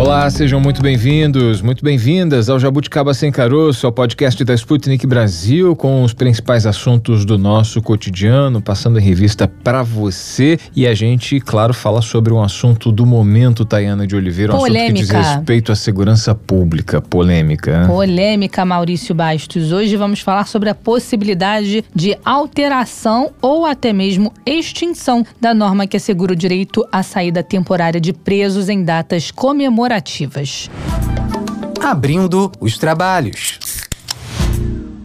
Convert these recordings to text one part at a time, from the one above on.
Olá, sejam muito bem-vindos, muito bem-vindas ao Jabuticaba Sem Caroço, ao podcast da Sputnik Brasil, com os principais assuntos do nosso cotidiano, passando em revista para você. E a gente, claro, fala sobre um assunto do momento, Tayana de Oliveira, um Polêmica. assunto que diz respeito à segurança pública. Polêmica. né? Polêmica, Maurício Bastos. Hoje vamos falar sobre a possibilidade de alteração ou até mesmo extinção da norma que assegura o direito à saída temporária de presos em datas comemorativas. Abrindo os trabalhos.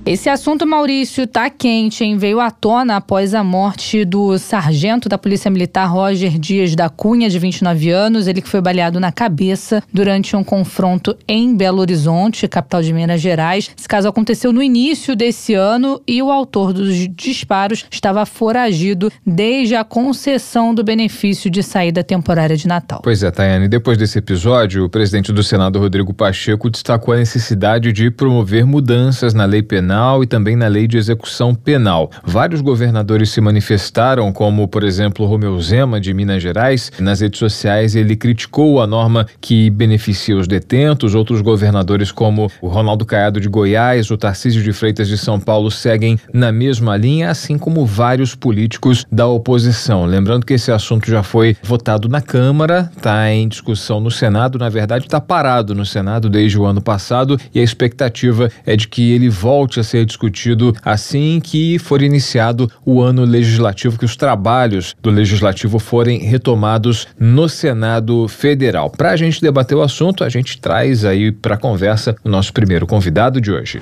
Esse assunto, Maurício, tá quente, hein? Veio à tona após a morte do sargento da Polícia Militar Roger Dias da Cunha, de 29 anos. Ele que foi baleado na cabeça durante um confronto em Belo Horizonte, capital de Minas Gerais. Esse caso aconteceu no início desse ano e o autor dos disparos estava foragido desde a concessão do benefício de saída temporária de Natal. Pois é, Tayane, depois desse episódio, o presidente do Senado, Rodrigo Pacheco, destacou a necessidade de promover mudanças na lei penal e também na lei de execução penal. Vários governadores se manifestaram, como, por exemplo, Romeu Zema, de Minas Gerais. Nas redes sociais, ele criticou a norma que beneficia os detentos. Outros governadores, como o Ronaldo Caiado de Goiás, o Tarcísio de Freitas de São Paulo, seguem na mesma linha, assim como vários políticos da oposição. Lembrando que esse assunto já foi votado na Câmara, está em discussão no Senado, na verdade, está parado no Senado desde o ano passado e a expectativa é de que ele volte a ser discutido assim que for iniciado o ano legislativo, que os trabalhos do legislativo forem retomados no Senado Federal. Para a gente debater o assunto, a gente traz aí para conversa o nosso primeiro convidado de hoje.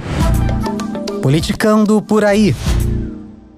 Politicando por aí.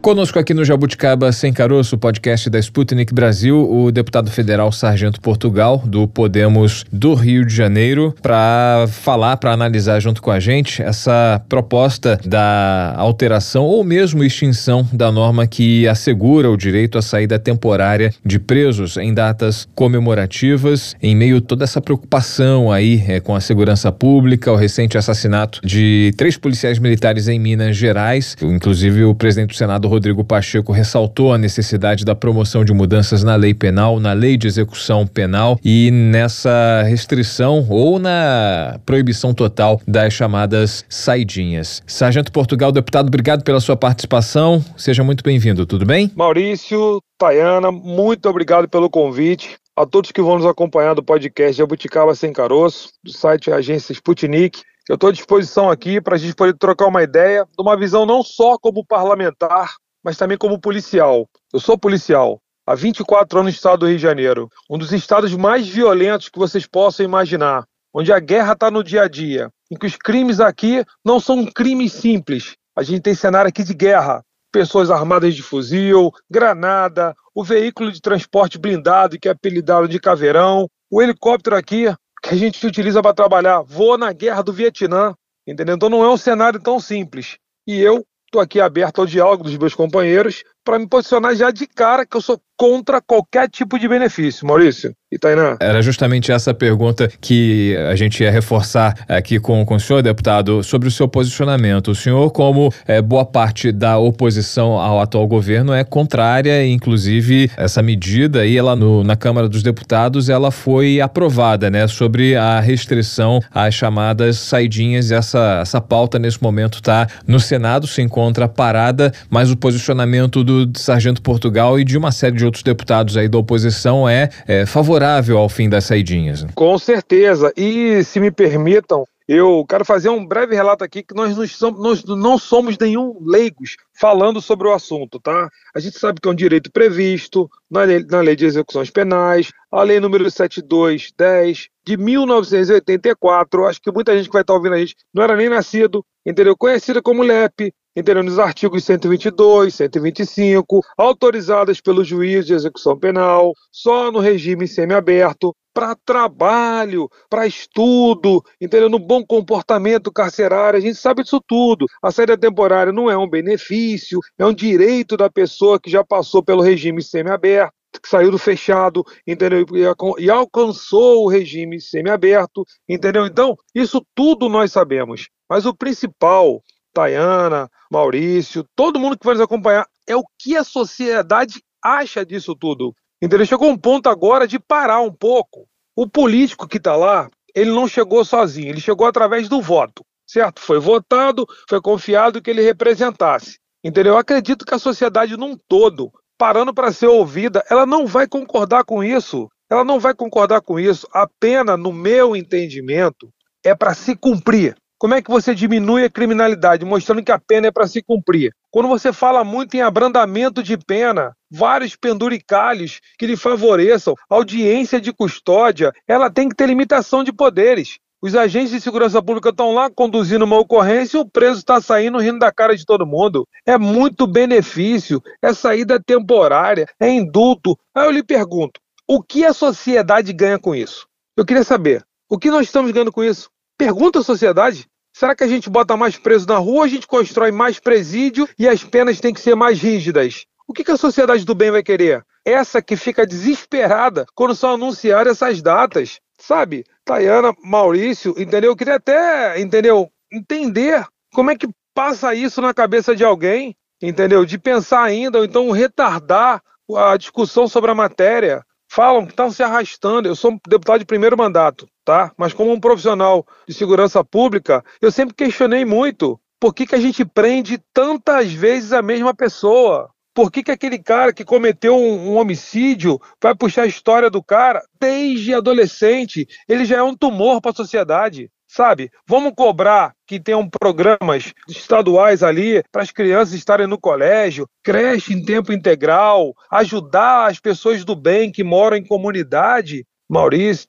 Conosco aqui no Jabuticaba Sem Caroço, podcast da Sputnik Brasil, o deputado federal Sargento Portugal, do Podemos do Rio de Janeiro, para falar, para analisar junto com a gente essa proposta da alteração ou mesmo extinção da norma que assegura o direito à saída temporária de presos em datas comemorativas, em meio a toda essa preocupação aí é, com a segurança pública, o recente assassinato de três policiais militares em Minas Gerais, inclusive o presidente do Senado, Rodrigo Pacheco ressaltou a necessidade da promoção de mudanças na lei penal, na lei de execução penal e nessa restrição ou na proibição total das chamadas saidinhas. Sargento Portugal, deputado, obrigado pela sua participação. Seja muito bem-vindo, tudo bem? Maurício, Tayana, muito obrigado pelo convite. A todos que vão nos acompanhar do podcast Jabuticaba Sem Caroço, do site Agência Sputnik. Eu estou à disposição aqui para a gente poder trocar uma ideia de uma visão não só como parlamentar, mas também como policial. Eu sou policial há 24 anos no estado do Rio de Janeiro, um dos estados mais violentos que vocês possam imaginar, onde a guerra está no dia a dia, em que os crimes aqui não são crimes simples. A gente tem cenário aqui de guerra, pessoas armadas de fuzil, granada, o veículo de transporte blindado que é apelidado de caveirão, o helicóptero aqui que a gente utiliza para trabalhar, voa na guerra do Vietnã, entendeu? Então não é um cenário tão simples. E eu estou aqui aberto ao diálogo dos meus companheiros para me posicionar já de cara que eu sou contra qualquer tipo de benefício, Maurício e Tainá. Era justamente essa pergunta que a gente ia reforçar aqui com, com o senhor, deputado, sobre o seu posicionamento. O senhor, como é, boa parte da oposição ao atual governo, é contrária, inclusive essa medida aí, ela no, na Câmara dos Deputados, ela foi aprovada, né, sobre a restrição às chamadas saidinhas. Essa, essa pauta, nesse momento, está no Senado, se encontra parada, mas o posicionamento do Sargento Portugal e de uma série de outros deputados aí da oposição é, é favorável ao fim das saidinhas. né? Com certeza. E se me permitam, eu quero fazer um breve relato aqui que nós não somos, nós não somos nenhum leigos falando sobre o assunto, tá? A gente sabe que é um direito previsto na lei, na lei de execuções penais, a lei número 7210 de 1984. Acho que muita gente que vai estar ouvindo a gente não era nem nascido, entendeu? Conhecida como LEP, entendeu? Nos artigos 122, 125, autorizadas pelo juiz de execução penal, só no regime semiaberto, para trabalho, para estudo, entendeu? No bom comportamento carcerário, a gente sabe disso tudo. A saída temporária não é um benefício, é um direito da pessoa que já passou pelo regime semiaberto. que saiu do fechado, entendeu? E, alcançou o regime semiaberto, entendeu? Então, isso tudo nós sabemos. Mas o principal, Tayana, Maurício, todo mundo que vai nos acompanhar, é o que a sociedade acha disso tudo. Entendeu? Chegou um ponto agora de parar um pouco. O político que está lá, ele não chegou sozinho, ele chegou através do voto, certo? Foi votado, foi confiado que ele representasse. Entendeu? Eu acredito que a sociedade num todo, parando para ser ouvida, ela não vai concordar com isso. Ela não vai concordar com isso. A pena, no meu entendimento, é para se cumprir. Como é que você diminui a criminalidade? Mostrando que a pena é para se cumprir. Quando você fala muito em abrandamento de pena, vários penduricalhos que lhe favoreçam, audiência de custódia, ela tem que ter limitação de poderes. Os agentes de segurança pública estão lá conduzindo uma ocorrência e o preso está saindo rindo da cara de todo mundo. É muito benefício, é saída temporária, é indulto. Aí eu lhe pergunto: o que a sociedade ganha com isso? Eu queria saber, o que nós estamos ganhando com isso? Pergunta à sociedade. Será que a gente bota mais preso na rua, a gente constrói mais presídio e as penas têm que ser mais rígidas? O que, a sociedade do bem vai querer? Essa que fica desesperada quando são anunciar essas datas. Sabe, Tayana, Maurício, entendeu? Eu queria até, entendeu, entender como é que passa isso na cabeça de alguém, entendeu? De pensar ainda, ou então retardar a discussão sobre a matéria. Falam que estão se arrastando. Eu sou deputado de primeiro mandato, tá? Mas como um profissional de segurança pública, eu sempre questionei muito por que, que a gente prende tantas vezes a mesma pessoa. Por que, que aquele cara que cometeu um, um, homicídio vai puxar a história do cara desde adolescente? Ele já é um tumor para a sociedade. Sabe? Vamos cobrar que tenham programas estaduais ali para as crianças estarem no colégio, creche em tempo integral, ajudar as pessoas do bem que moram em comunidade. Maurício,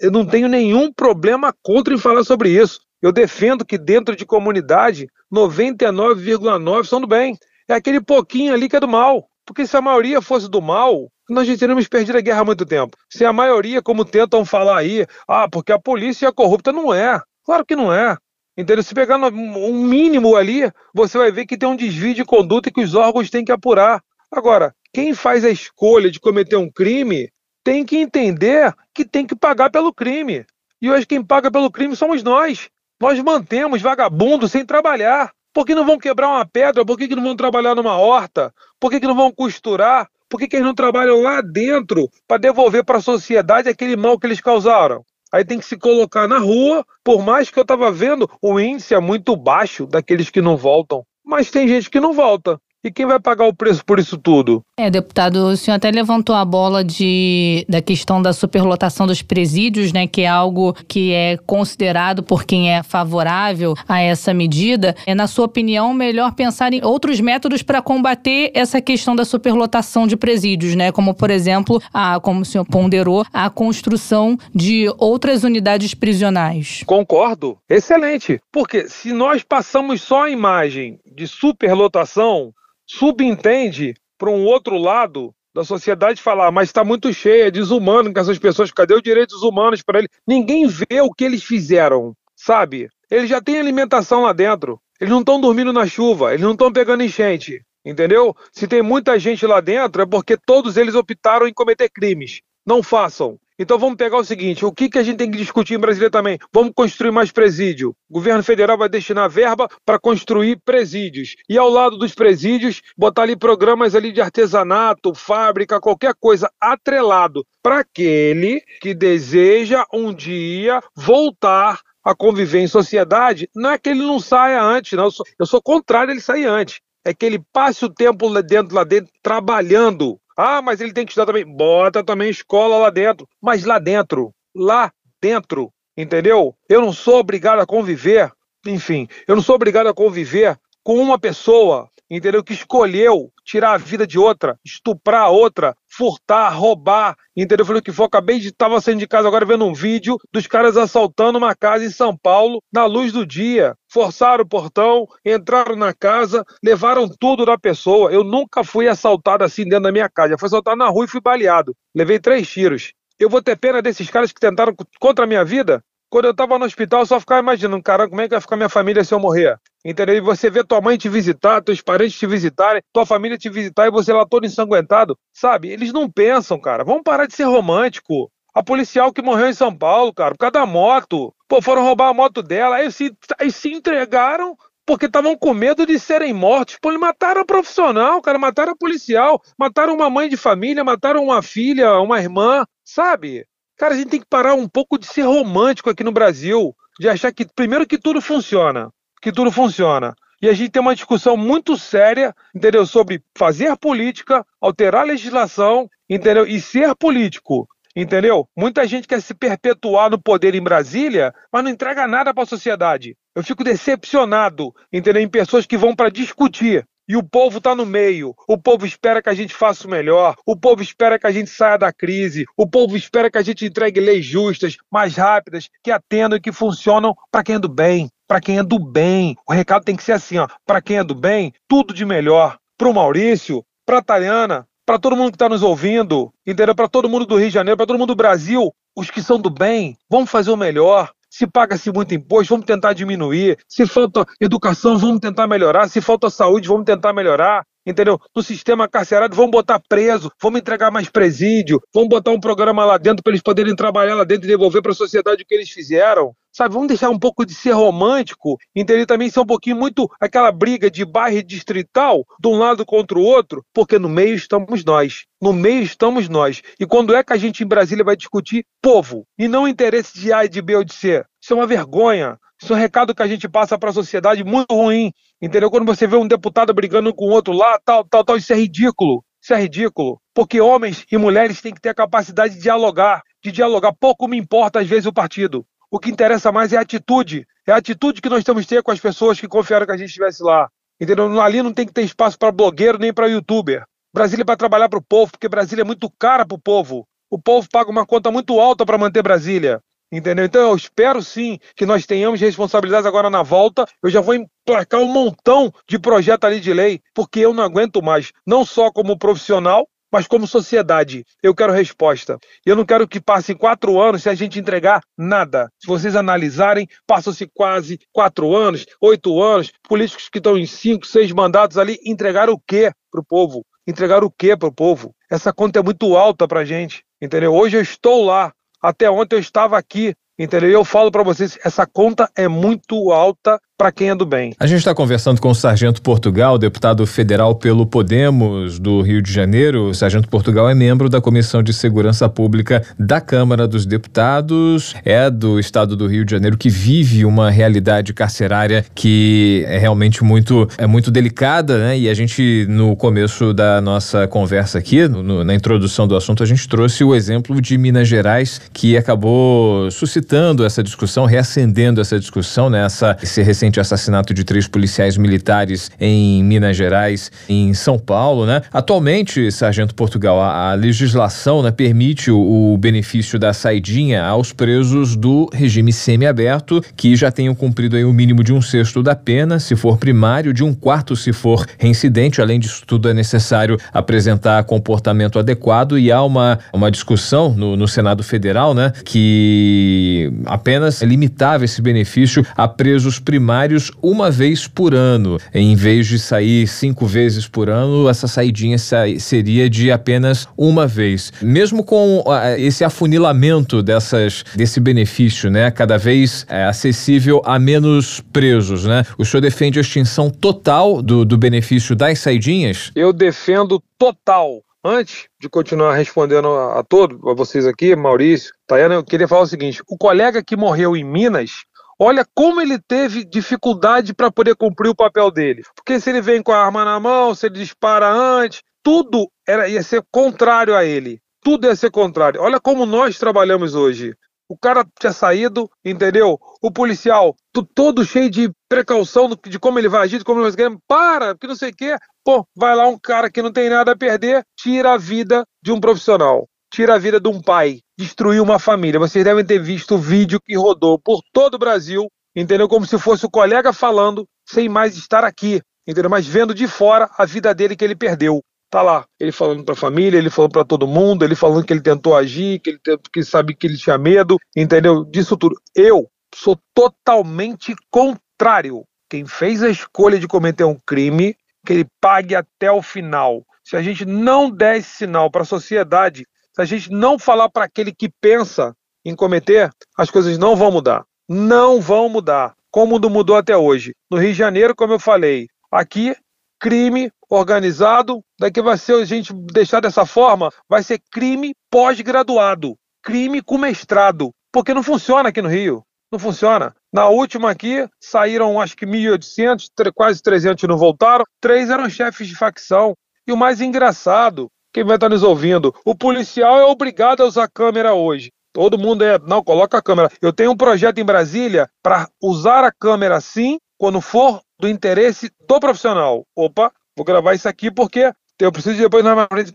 eu não tenho nenhum problema contra em falar sobre isso. Eu defendo que dentro de comunidade, 99,9% são do bem é aquele pouquinho ali que é do mal. Porque se a maioria fosse do mal, nós já teríamos perdido a guerra há muito tempo. Se a maioria, como tentam falar aí, ah, porque a polícia é corrupta, não é. Claro que não é. Entendeu? Se pegar um mínimo ali, você vai ver que tem um desvio de conduta que os órgãos têm que apurar. Agora, quem faz a escolha de cometer um crime tem que entender que tem que pagar pelo crime. E hoje quem paga pelo crime somos nós. Nós mantemos vagabundo sem trabalhar. Por que não vão quebrar uma pedra? Por que, que não vão trabalhar numa horta? Por que, que não vão costurar? Por que, que eles não trabalham lá dentro para devolver para a sociedade aquele mal que eles causaram? Aí tem que se colocar na rua, por mais que eu estava vendo, o índice é muito baixo daqueles que não voltam. Mas tem gente que não volta. E quem vai pagar o preço por isso tudo? É, deputado, o senhor até levantou a bola de, da questão da superlotação dos presídios, né, que é algo que é considerado por quem é favorável a essa medida. É, na sua opinião, melhor pensar em outros métodos para combater essa questão da superlotação de presídios, né, como, por exemplo, a, como o senhor ponderou, a construção de outras unidades prisionais. Concordo. Excelente. Porque se nós passamos só a imagem de superlotação, subentende para um outro lado da sociedade falar, mas está muito cheia, é desumano com essas pessoas, cadê os direitos humanos para eles? Ninguém vê o que eles fizeram, sabe? Eles já têm alimentação lá dentro, eles não estão dormindo na chuva, eles não estão pegando enchente, entendeu? Se tem muita gente lá dentro é porque todos eles optaram em cometer crimes. Não façam. Então vamos pegar o seguinte: o que, que a gente tem que discutir em Brasília também? Vamos construir mais presídio. O governo federal vai destinar verba para construir presídios. E ao lado dos presídios, botar ali programas ali de artesanato, fábrica, qualquer coisa atrelado para aquele que deseja um dia voltar a conviver em sociedade. Não é que ele não saia antes, não. Eu sou, eu sou contrário a ele sair antes. É que ele passe o tempo lá dentro, lá dentro, trabalhando ah, mas ele tem que estudar também. Bota também escola lá dentro. Mas lá dentro, lá dentro, entendeu? Eu não sou obrigado a conviver, enfim, eu não sou obrigado a conviver com uma pessoa, entendeu? Que escolheu tirar a vida de outra, estuprar a outra, furtar, roubar, entendeu? Falei que foi, acabei de estava saindo de casa agora vendo um vídeo dos caras assaltando uma casa em São Paulo na luz do dia. Forçaram o portão, entraram na casa, levaram tudo da pessoa. Eu nunca fui assaltado assim dentro da minha casa. Já fui assaltado na rua e fui baleado. Levei três tiros. Eu vou ter pena desses caras que tentaram contra a minha vida? Quando eu tava no hospital, eu só ficava imaginando, cara, como é que vai ficar minha família se eu morrer? Entendeu? E você vê tua mãe te visitar, teus parentes te visitarem, tua família te visitar e você lá todo ensanguentado, sabe? Eles não pensam, cara. Vamos parar de ser romântico. A policial que morreu em São Paulo, cara, por causa da moto. Pô, foram roubar a moto dela, aí se, aí se entregaram porque estavam com medo de serem mortos. Pô, mataram a profissional, cara, mataram a policial, mataram uma mãe de família, mataram uma filha, uma irmã, sabe? Cara, a gente tem que parar um pouco de ser romântico aqui no Brasil, de achar que, primeiro, que tudo funciona, que tudo funciona. E a gente tem uma discussão muito séria, entendeu? Sobre fazer política, alterar a legislação, entendeu? E ser político. Entendeu? Muita gente quer se perpetuar no poder em Brasília, mas não entrega nada para a sociedade. Eu fico decepcionado, entendeu? Em pessoas que vão para discutir. E o povo está no meio. O povo espera que a gente faça o melhor. O povo espera que a gente saia da crise. O povo espera que a gente entregue leis justas, mais rápidas, que atendam e que funcionam para quem é do bem. Para quem é do bem. O recado tem que ser assim. Para quem é do bem, tudo de melhor. Para o Maurício, para a Tayana, para todo mundo que está nos ouvindo, entendeu? Para todo mundo do Rio de Janeiro, para todo mundo do Brasil, os que são do bem, vamos fazer o melhor. Se paga-se muito imposto, vamos tentar diminuir. Se falta educação, vamos tentar melhorar. Se falta saúde, vamos tentar melhorar entendeu? No sistema carcerário, vamos botar preso, vamos entregar mais presídio, vamos botar um programa lá dentro para eles poderem trabalhar lá dentro e devolver para a sociedade o que eles fizeram. Sabe, vamos deixar um pouco de ser romântico, entender também ser um pouquinho muito aquela briga de bairro distrital, de um lado contra o outro, porque no meio estamos nós. No meio estamos nós. E quando é que a gente em Brasília vai discutir povo e não interesse de A, de B ou de C? Isso é uma vergonha. Isso é um recado que a gente passa para a sociedade muito ruim. Entendeu? Quando você vê um deputado brigando com outro lá, tal, tal, tal, isso é ridículo. Isso é ridículo. Porque homens e mulheres têm que ter a capacidade de dialogar. De dialogar. Pouco me importa, às vezes, o partido. O que interessa mais é a atitude. É a atitude que nós temos que ter com as pessoas que confiaram que a gente estivesse lá. Entendeu? Ali não tem que ter espaço para blogueiro nem para youtuber. Brasília é para trabalhar para o povo, porque Brasília é muito cara para o povo. O povo paga uma conta muito alta para manter Brasília. Entendeu? Então eu espero sim que nós tenhamos responsabilidades agora na volta. Eu já vou emplacar um montão de projeto ali de lei, porque eu não aguento mais, não só como profissional, mas como sociedade. Eu quero resposta. Eu não quero que passem quatro anos se a gente entregar nada. Se vocês analisarem, passam-se quase quatro anos, oito anos, políticos que estão em cinco, seis mandatos ali, entregaram o quê para o povo? Entregaram o quê para o povo? Essa conta é muito alta para a gente, entendeu? Hoje eu estou lá, até ontem eu estava aqui, entendeu? Eu falo para vocês, essa conta é muito alta para quem é do bem. A gente está conversando com o Sargento Portugal, deputado federal pelo Podemos do Rio de Janeiro. O Sargento Portugal é membro da Comissão de Segurança Pública da Câmara dos Deputados, é do estado do Rio de Janeiro que vive uma realidade carcerária que é realmente muito é muito delicada, né? E a gente no começo da nossa conversa aqui, no, na introdução do assunto, a gente trouxe o exemplo de Minas Gerais que acabou suscitando essa discussão, reacendendo essa discussão, né? Essa, esse recente assassinato de três policiais militares em Minas Gerais, em São Paulo, né? Atualmente, Sargento Portugal, a, a legislação né, permite o, o, benefício da saidinha aos presos do regime semiaberto, que já tenham cumprido aí o mínimo de um sexto da pena, se for primário, de um quarto se for reincidente. Além disso tudo, é necessário apresentar comportamento adequado e há uma, uma discussão no, no Senado Federal, né, que apenas limitava esse benefício a presos primários primários uma vez por ano. Em vez de sair cinco vezes por ano, essa saidinha seria de apenas uma vez. Mesmo com esse afunilamento dessas, desse benefício, né, cada vez é, acessível a menos presos, né? O senhor defende a extinção total do, do benefício das saidinhas? Eu defendo total. Antes de continuar respondendo a todos, a vocês aqui, Maurício, Tayana, eu queria falar o seguinte: o colega que morreu em Minas Olha como ele teve dificuldade para poder cumprir o papel dele. Porque se ele vem com a arma na mão, se ele dispara antes, tudo era, ia ser contrário a ele. Tudo ia ser contrário. Olha como nós trabalhamos hoje. O cara tinha saído, entendeu? O policial, todo cheio de precaução de como ele vai agir, de como ele vai agir. Para, que não sei o quê. Pô, vai lá um cara que não tem nada a perder, tira a vida de um profissional tira a vida de um pai, destruir uma família. Vocês devem ter visto o vídeo que rodou por todo o Brasil, entendeu? Como se fosse o colega falando, sem mais estar aqui, entendeu? Mas vendo de fora a vida dele que ele perdeu. Tá lá, ele falando para a família, ele falando para todo mundo, ele falando que ele tentou agir, que ele, que sabe que ele tinha medo, entendeu? Disso tudo. Eu sou totalmente contrário. Quem fez a escolha de cometer um crime, que ele pague até o final. Se a gente não der esse sinal para a sociedade, se a gente não falar para aquele que pensa em cometer, as coisas não vão mudar. Não vão mudar. Como não mudou até hoje. No Rio de Janeiro, como eu falei, aqui crime organizado, daqui vai ser a gente deixar dessa forma, vai ser crime pós-graduado, crime com mestrado, porque não funciona aqui no Rio, não funciona. Na última aqui, saíram acho que 1.800, quase 300 não voltaram, três eram chefes de facção. E o mais engraçado, quem vai estar nos ouvindo, o policial é obrigado a usar câmera hoje. Todo mundo é, não, coloca a câmera. Eu tenho um projeto em Brasília para usar a câmera sim, quando for do interesse do profissional. Opa, vou gravar isso aqui porque eu preciso depois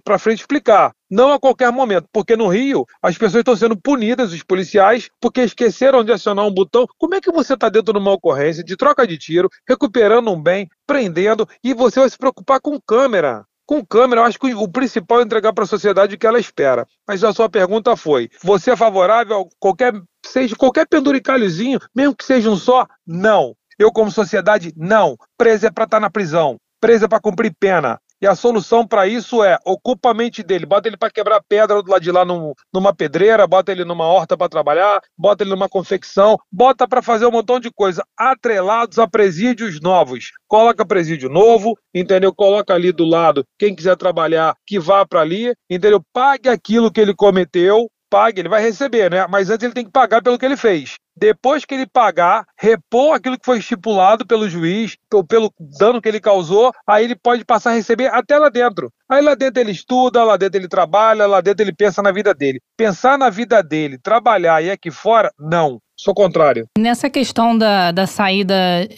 para frente explicar. Não a qualquer momento, porque no Rio as pessoas estão sendo punidas, os policiais, porque esqueceram de acionar um botão. Como é que você está dentro de uma ocorrência de troca de tiro, recuperando um bem, prendendo, e você vai se preocupar com câmera? Com câmera, eu acho que o principal é entregar para a sociedade o que ela espera. Mas a sua pergunta foi: você é favorável a qualquer, seja qualquer penduricalhozinho, mesmo que seja um só? Não. Eu, como sociedade, não. Preso é para estar tá na prisão. Preso é para cumprir pena. E a solução para isso é ocupa a mente dele, bota ele para quebrar pedra do lado de lá num, numa pedreira, bota ele numa horta para trabalhar, bota ele numa confecção, bota para fazer um montão de coisa, atrelados a presídios novos. Coloca presídio novo, entendeu? Coloca ali do lado quem quiser trabalhar que vá para ali, entendeu? Pague aquilo que ele cometeu, pague, ele vai receber, né? Mas antes ele tem que pagar pelo que ele fez. Depois que ele pagar, repor aquilo que foi estipulado pelo juiz, ou pelo dano que ele causou, aí ele pode passar a receber até lá dentro. Aí lá dentro ele estuda, lá dentro ele trabalha, lá dentro ele pensa na vida dele. Pensar na vida dele, trabalhar e aqui fora, não. Sou contrário. Nessa questão da, da saída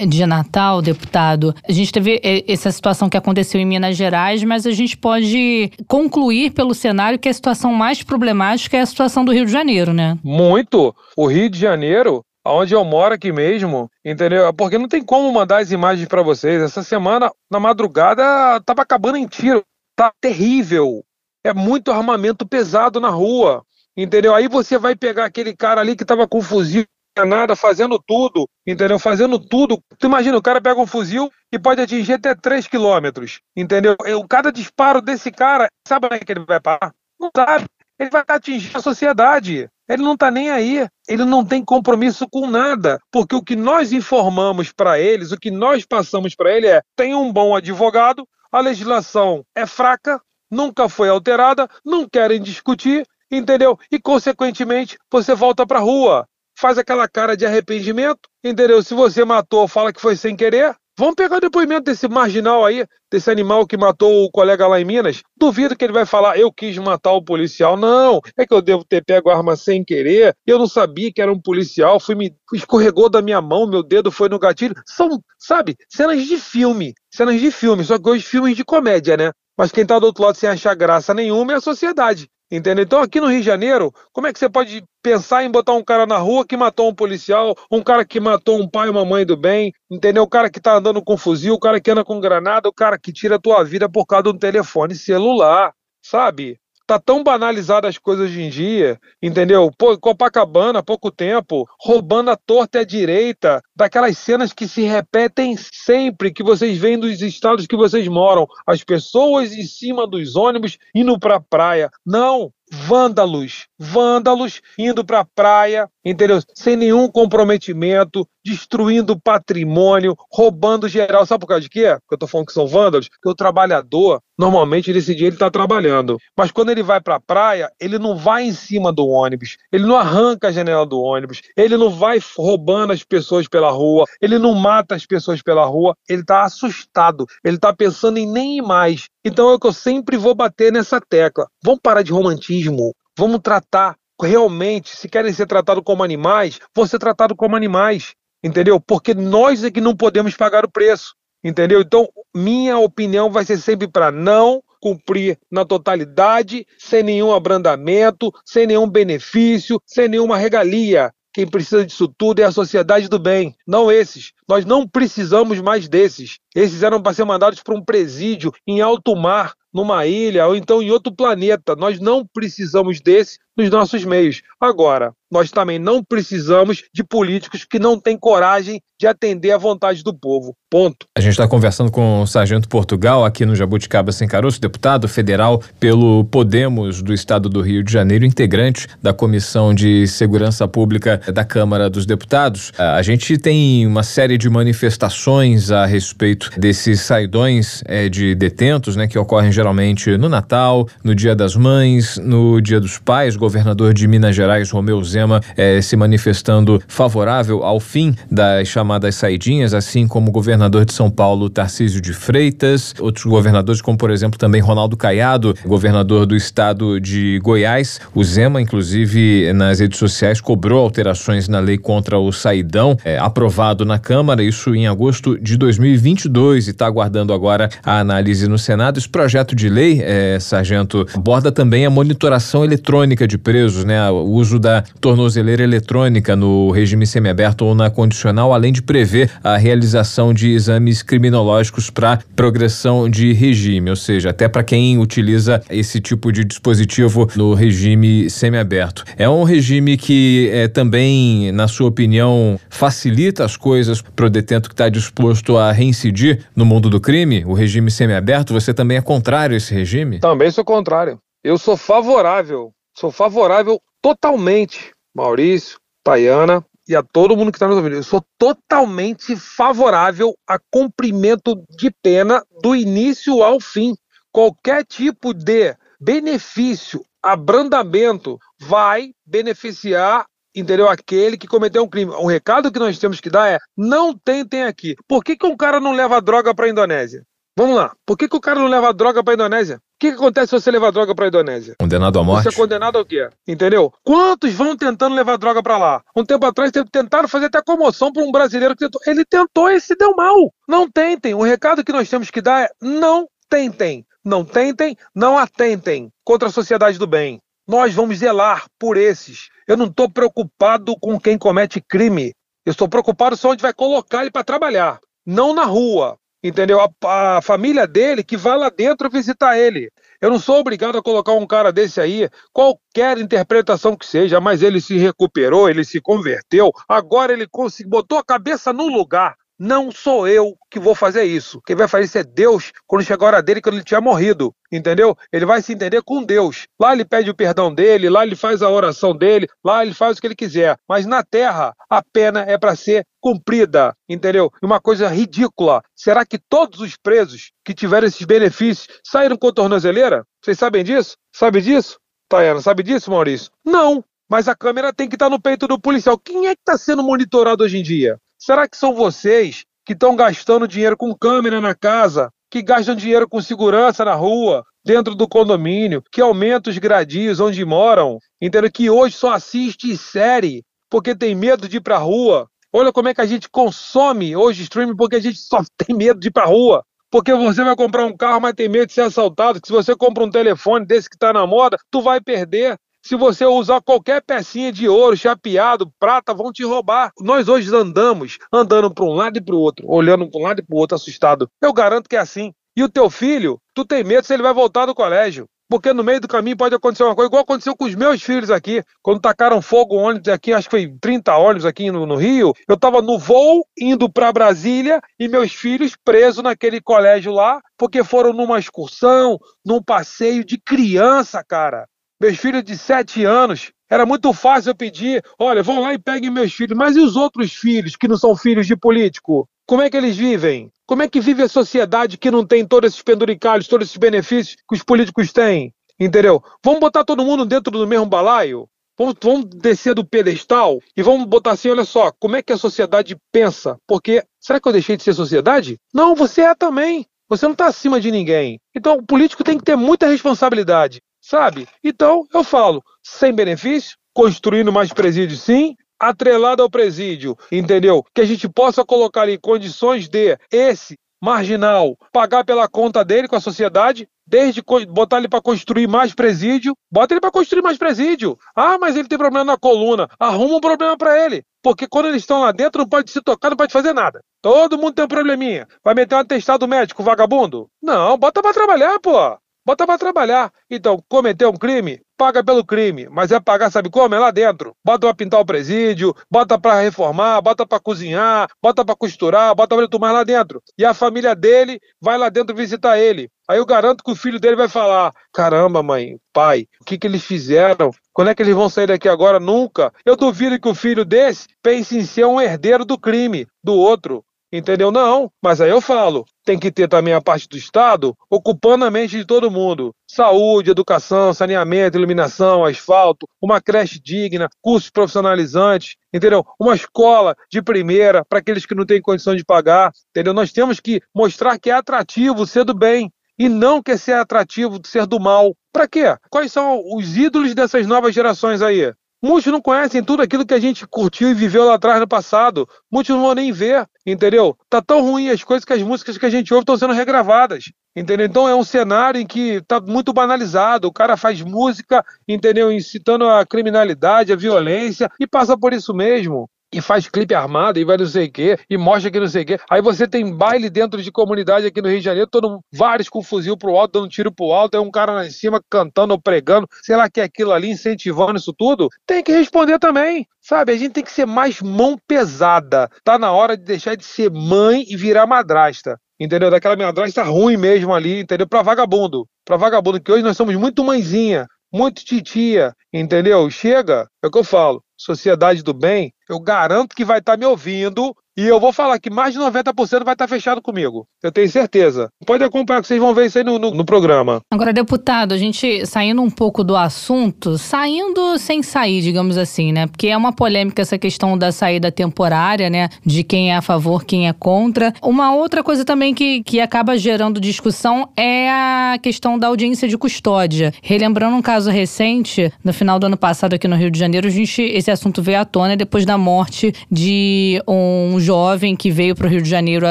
de Natal, deputado, a gente teve essa situação que aconteceu em Minas Gerais, mas a gente pode concluir pelo cenário que a situação mais problemática é a situação do Rio de Janeiro, né? Muito. O Rio de Janeiro onde eu moro aqui mesmo, entendeu? Porque não tem como mandar as imagens para vocês. Essa semana, na madrugada, tava acabando em tiro. Tá terrível. É muito armamento pesado na rua. Entendeu? Aí você vai pegar aquele cara ali que tava com fuzil nada, fazendo tudo, entendeu? Fazendo tudo. Tu imagina, o cara pega um fuzil e pode atingir até 3 quilômetros, entendeu? O cada disparo desse cara, sabe onde é que ele vai parar? Não sabe. Ele vai atingir a sociedade. Ele não está nem aí. Ele não tem compromisso com nada. Porque o que nós informamos para eles, o que nós passamos para ele é: tem um bom advogado, a legislação é fraca, nunca foi alterada, não querem discutir, entendeu? E, consequentemente, você volta para a rua, faz aquela cara de arrependimento, entendeu? Se você matou, fala que foi sem querer. Vamos pegar o depoimento desse marginal aí, desse animal que matou o colega lá em Minas. Duvido que ele vai falar, eu quis matar o policial. Não, é que eu devo ter pego a arma sem querer. Eu não sabia que era um policial. Fui me escorregou da minha mão, meu dedo foi no gatilho. São, sabe, cenas de filme. Cenas de filme, só que hoje filmes de comédia, né? Mas quem tá do outro lado sem achar graça nenhuma é a sociedade. Entendeu? Então, aqui no Rio de Janeiro, como é que você pode pensar em botar um cara na rua que matou um policial, um cara que matou um pai e uma mãe do bem, entendeu? O cara que tá andando com fuzil, o cara que anda com granada, o cara que tira a tua vida por causa de um telefone celular, sabe? Tá tão banalizado as coisas hoje em dia, entendeu? Pô, Copacabana, há pouco tempo, roubando a torta e a direita, daquelas cenas que se repetem sempre, que vocês veem dos estados que vocês moram. As pessoas em cima dos ônibus indo pra praia. Não, vândalos, vândalos indo para a praia, entendeu? Sem nenhum comprometimento, destruindo patrimônio, roubando geral. Sabe por causa de quê? Porque eu tô falando que são vândalos? Porque o trabalhador, normalmente, nesse dia ele tá trabalhando. Mas quando ele vai para a praia, ele não vai em cima do ônibus, ele não arranca a janela do ônibus, ele não vai roubando as pessoas pela rua, ele não mata as pessoas pela rua, ele tá assustado, ele tá pensando em nem ir mais. Então é o que eu sempre vou bater nessa tecla. Vamos parar de romantismo, vamos tratar realmente, se querem ser tratados como animais, vão ser tratados como animais, entendeu? Porque nós é que não podemos pagar o preço, entendeu? Então, minha opinião vai ser sempre para não cumprir na totalidade, sem nenhum abrandamento, sem nenhum benefício, sem nenhuma regalia. Quem precisa disso tudo é a sociedade do bem, não esses. Nós não precisamos mais desses. Esses eram para ser mandados para um presídio em alto mar, numa ilha ou então em outro planeta. Nós não precisamos desse nos nossos meios. Agora, nós também não precisamos de políticos que não têm coragem de atender à vontade do povo. Ponto. A gente está conversando com o Sargento Portugal aqui no Jabuticaba Sem Caroço, deputado federal pelo Podemos do Estado do Rio de Janeiro, integrante da Comissão de Segurança Pública da Câmara dos Deputados. A gente tem uma série de manifestações a respeito desses saidões é, de detentos, né, que ocorrem geralmente no Natal, no Dia das Mães, no Dia dos Pais governador de Minas Gerais, Romeu Zema, eh, se manifestando favorável ao fim das chamadas saidinhas, assim como o governador de São Paulo, Tarcísio de Freitas, outros governadores, como por exemplo também Ronaldo Caiado, governador do estado de Goiás. O Zema, inclusive, nas redes sociais, cobrou alterações na lei contra o saidão, eh, aprovado na Câmara, isso em agosto de 2022, e está aguardando agora a análise no Senado. Esse projeto de lei, eh, Sargento, aborda também a monitoração eletrônica de presos, né? O uso da tornozeleira eletrônica no regime semiaberto ou na condicional, além de prever a realização de exames criminológicos para progressão de regime, ou seja, até para quem utiliza esse tipo de dispositivo no regime semiaberto. É um regime que é, também, na sua opinião, facilita as coisas para o detento que está disposto a reincidir no mundo do crime, o regime semiaberto. Você também é contrário a esse regime? Também sou contrário. Eu sou favorável Sou favorável totalmente, Maurício, Tayana e a todo mundo que está nos ouvindo. Eu sou totalmente favorável a cumprimento de pena do início ao fim. Qualquer tipo de benefício, abrandamento, vai beneficiar entendeu? Aquele que cometeu um crime. O recado que nós temos que dar é: não tentem aqui. Por que, que um cara não leva droga para a Indonésia? Vamos lá. Por que, que o cara não leva droga para a Indonésia? O que, que acontece se você levar droga para a Indonésia? Condenado à morte? Você é condenado ao quê? Entendeu? Quantos vão tentando levar droga para lá? Um tempo atrás tentaram fazer até comoção para um brasileiro que tentou. Ele tentou e se deu mal. Não tentem. O recado que nós temos que dar é: não tentem. Não tentem, não atentem contra a sociedade do bem. Nós vamos zelar por esses. Eu não estou preocupado com quem comete crime. Eu estou preocupado só onde vai colocar ele para trabalhar. Não na rua entendeu? A, a, família dele que vai lá dentro visitar ele. Eu não sou obrigado a colocar um cara desse aí, qualquer interpretação que seja, mas ele se recuperou, ele se converteu, agora ele botou a cabeça no lugar. Não sou eu que vou fazer isso. Quem vai fazer isso é Deus quando chegar a hora dele, quando ele tinha morrido. Entendeu? Ele vai se entender com Deus. Lá ele pede o perdão dele, lá ele faz a oração dele, lá ele faz o que ele quiser. Mas na terra, a pena é para ser cumprida. Entendeu? Uma coisa ridícula. Será que todos os presos que tiveram esses benefícios saíram com tornozeleira? Vocês sabem disso? Sabe disso? Tayana, sabe disso, Maurício? Não. Mas a câmera tem que estar no peito do policial. Quem é que está sendo monitorado hoje em dia? Será que são vocês que estão gastando dinheiro com câmera na casa, que gastam dinheiro com segurança na rua, dentro do condomínio, que aumentam os gradios onde moram, entendeu? Que hoje só assiste série porque tem medo de ir pra rua. Olha como é que a gente consome hoje streaming porque a gente só tem medo de ir pra rua. Porque você vai comprar um carro, mas tem medo de ser assaltado. Que se você compra um telefone desse que está na moda, tu vai perder. Se você usar qualquer pecinha de ouro, chapeado, prata, vão te roubar. Nós hoje andamos, andando para um lado e para o outro, olhando para um lado e para o outro, assustado. Eu garanto que é assim. E o teu filho, tu tem medo se ele vai voltar do colégio. Porque no meio do caminho pode acontecer uma coisa, igual aconteceu com os meus filhos aqui, quando tacaram fogo ônibus aqui, acho que foi 30 ônibus aqui no, no Rio. Eu estava no voo indo para Brasília e meus filhos presos naquele colégio lá, porque foram numa excursão, num passeio de criança, cara. Meus filhos de sete anos, era muito fácil eu pedir, olha, vão lá e peguem meus filhos. Mas e os outros filhos que não são filhos de político? Como é que eles vivem? Como é que vive a sociedade que não tem todos esses penduricalhos, todos esses benefícios que os políticos têm? Entendeu? Vamos botar todo mundo dentro do mesmo balaio? Vamos, vamos descer do pedestal e vamos botar assim, olha só, como é que a sociedade pensa? Porque, será que eu deixei de ser sociedade? Não, você é também. Você não está acima de ninguém. Então, o político tem que ter muita responsabilidade sabe? Então, eu falo, sem benefício, construindo mais presídios sim, atrelado ao presídio, entendeu? Que a gente possa colocar ali condições de esse marginal pagar pela conta dele com a sociedade, desde botar ele para construir mais presídio, bota ele para construir mais presídio. Ah, mas ele tem problema na coluna, arruma um problema para ele. Porque quando eles estão lá dentro, não pode se tocar, não pode fazer nada. Todo mundo tem um probleminha. Vai meter um atestado médico, vagabundo? Não, bota para trabalhar, pô. Bota para trabalhar. Então, cometeu um crime? Paga pelo crime. Mas é pagar, sabe como? É lá dentro. Bota para pintar o presídio, bota para reformar, bota para cozinhar, bota para costurar, bota para tomar lá dentro. E a família dele vai lá dentro visitar ele. Aí eu garanto que o filho dele vai falar: caramba, mãe, pai, o que, que eles fizeram? Quando é que eles vão sair daqui agora? Nunca. Eu duvido que o filho desse pense em ser um herdeiro do crime do outro. Entendeu? Não. Mas aí eu falo, tem que ter também a parte do Estado ocupando a mente de todo mundo. Saúde, educação, saneamento, iluminação, asfalto, uma creche digna, cursos profissionalizantes, entendeu? Uma escola de primeira para aqueles que não têm condição de pagar, entendeu? Nós temos que mostrar que é atrativo ser do bem e não que ser atrativo ser do mal. Para quê? Quais são os ídolos dessas novas gerações aí? Muitos não conhecem tudo aquilo que a gente curtiu e viveu lá atrás no passado. Muitos não vão nem ver, entendeu? Tá tão ruim as coisas que as músicas que a gente ouve estão sendo regravadas. Entendeu? Então é um cenário em que tá muito banalizado. O cara faz música, entendeu? Incitando a criminalidade, a violência e passa por isso mesmo e faz clipe armado e vai não sei o quê, e mostra que não sei o quê. Aí você tem baile dentro de comunidade aqui no Rio de Janeiro, todo, vários com fuzil pro alto, dando tiro pro alto, aí um cara lá em cima cantando ou pregando, sei lá que é aquilo ali, incentivando isso tudo. Tem que responder também. Sabe, a gente tem que ser mais mão pesada. Tá na hora de deixar de ser mãe e virar madrasta. Entendeu? Daquela madrasta ruim mesmo ali, entendeu? Pra vagabundo. Pra vagabundo, que hoje nós somos muito mãezinha, muito titia, entendeu? Chega, é o que eu falo. Sociedade do Bem, eu garanto que vai estar tá me ouvindo e eu vou falar que mais de 90% vai estar fechado comigo. Eu tenho certeza. Pode acompanhar que vocês vão ver isso aí no, no, no, programa. Agora, deputado, a gente saindo um pouco do assunto, saindo sem sair, digamos assim, né? Porque é uma polêmica essa questão da saída temporária, né? De quem é a favor, quem é contra. Uma outra coisa também que, que acaba gerando discussão é a questão da audiência de custódia. Relembrando um caso recente, no final do ano passado aqui no Rio de Janeiro, a gente, esse assunto veio à tona depois da morte de um jovem que veio para o Rio de Janeiro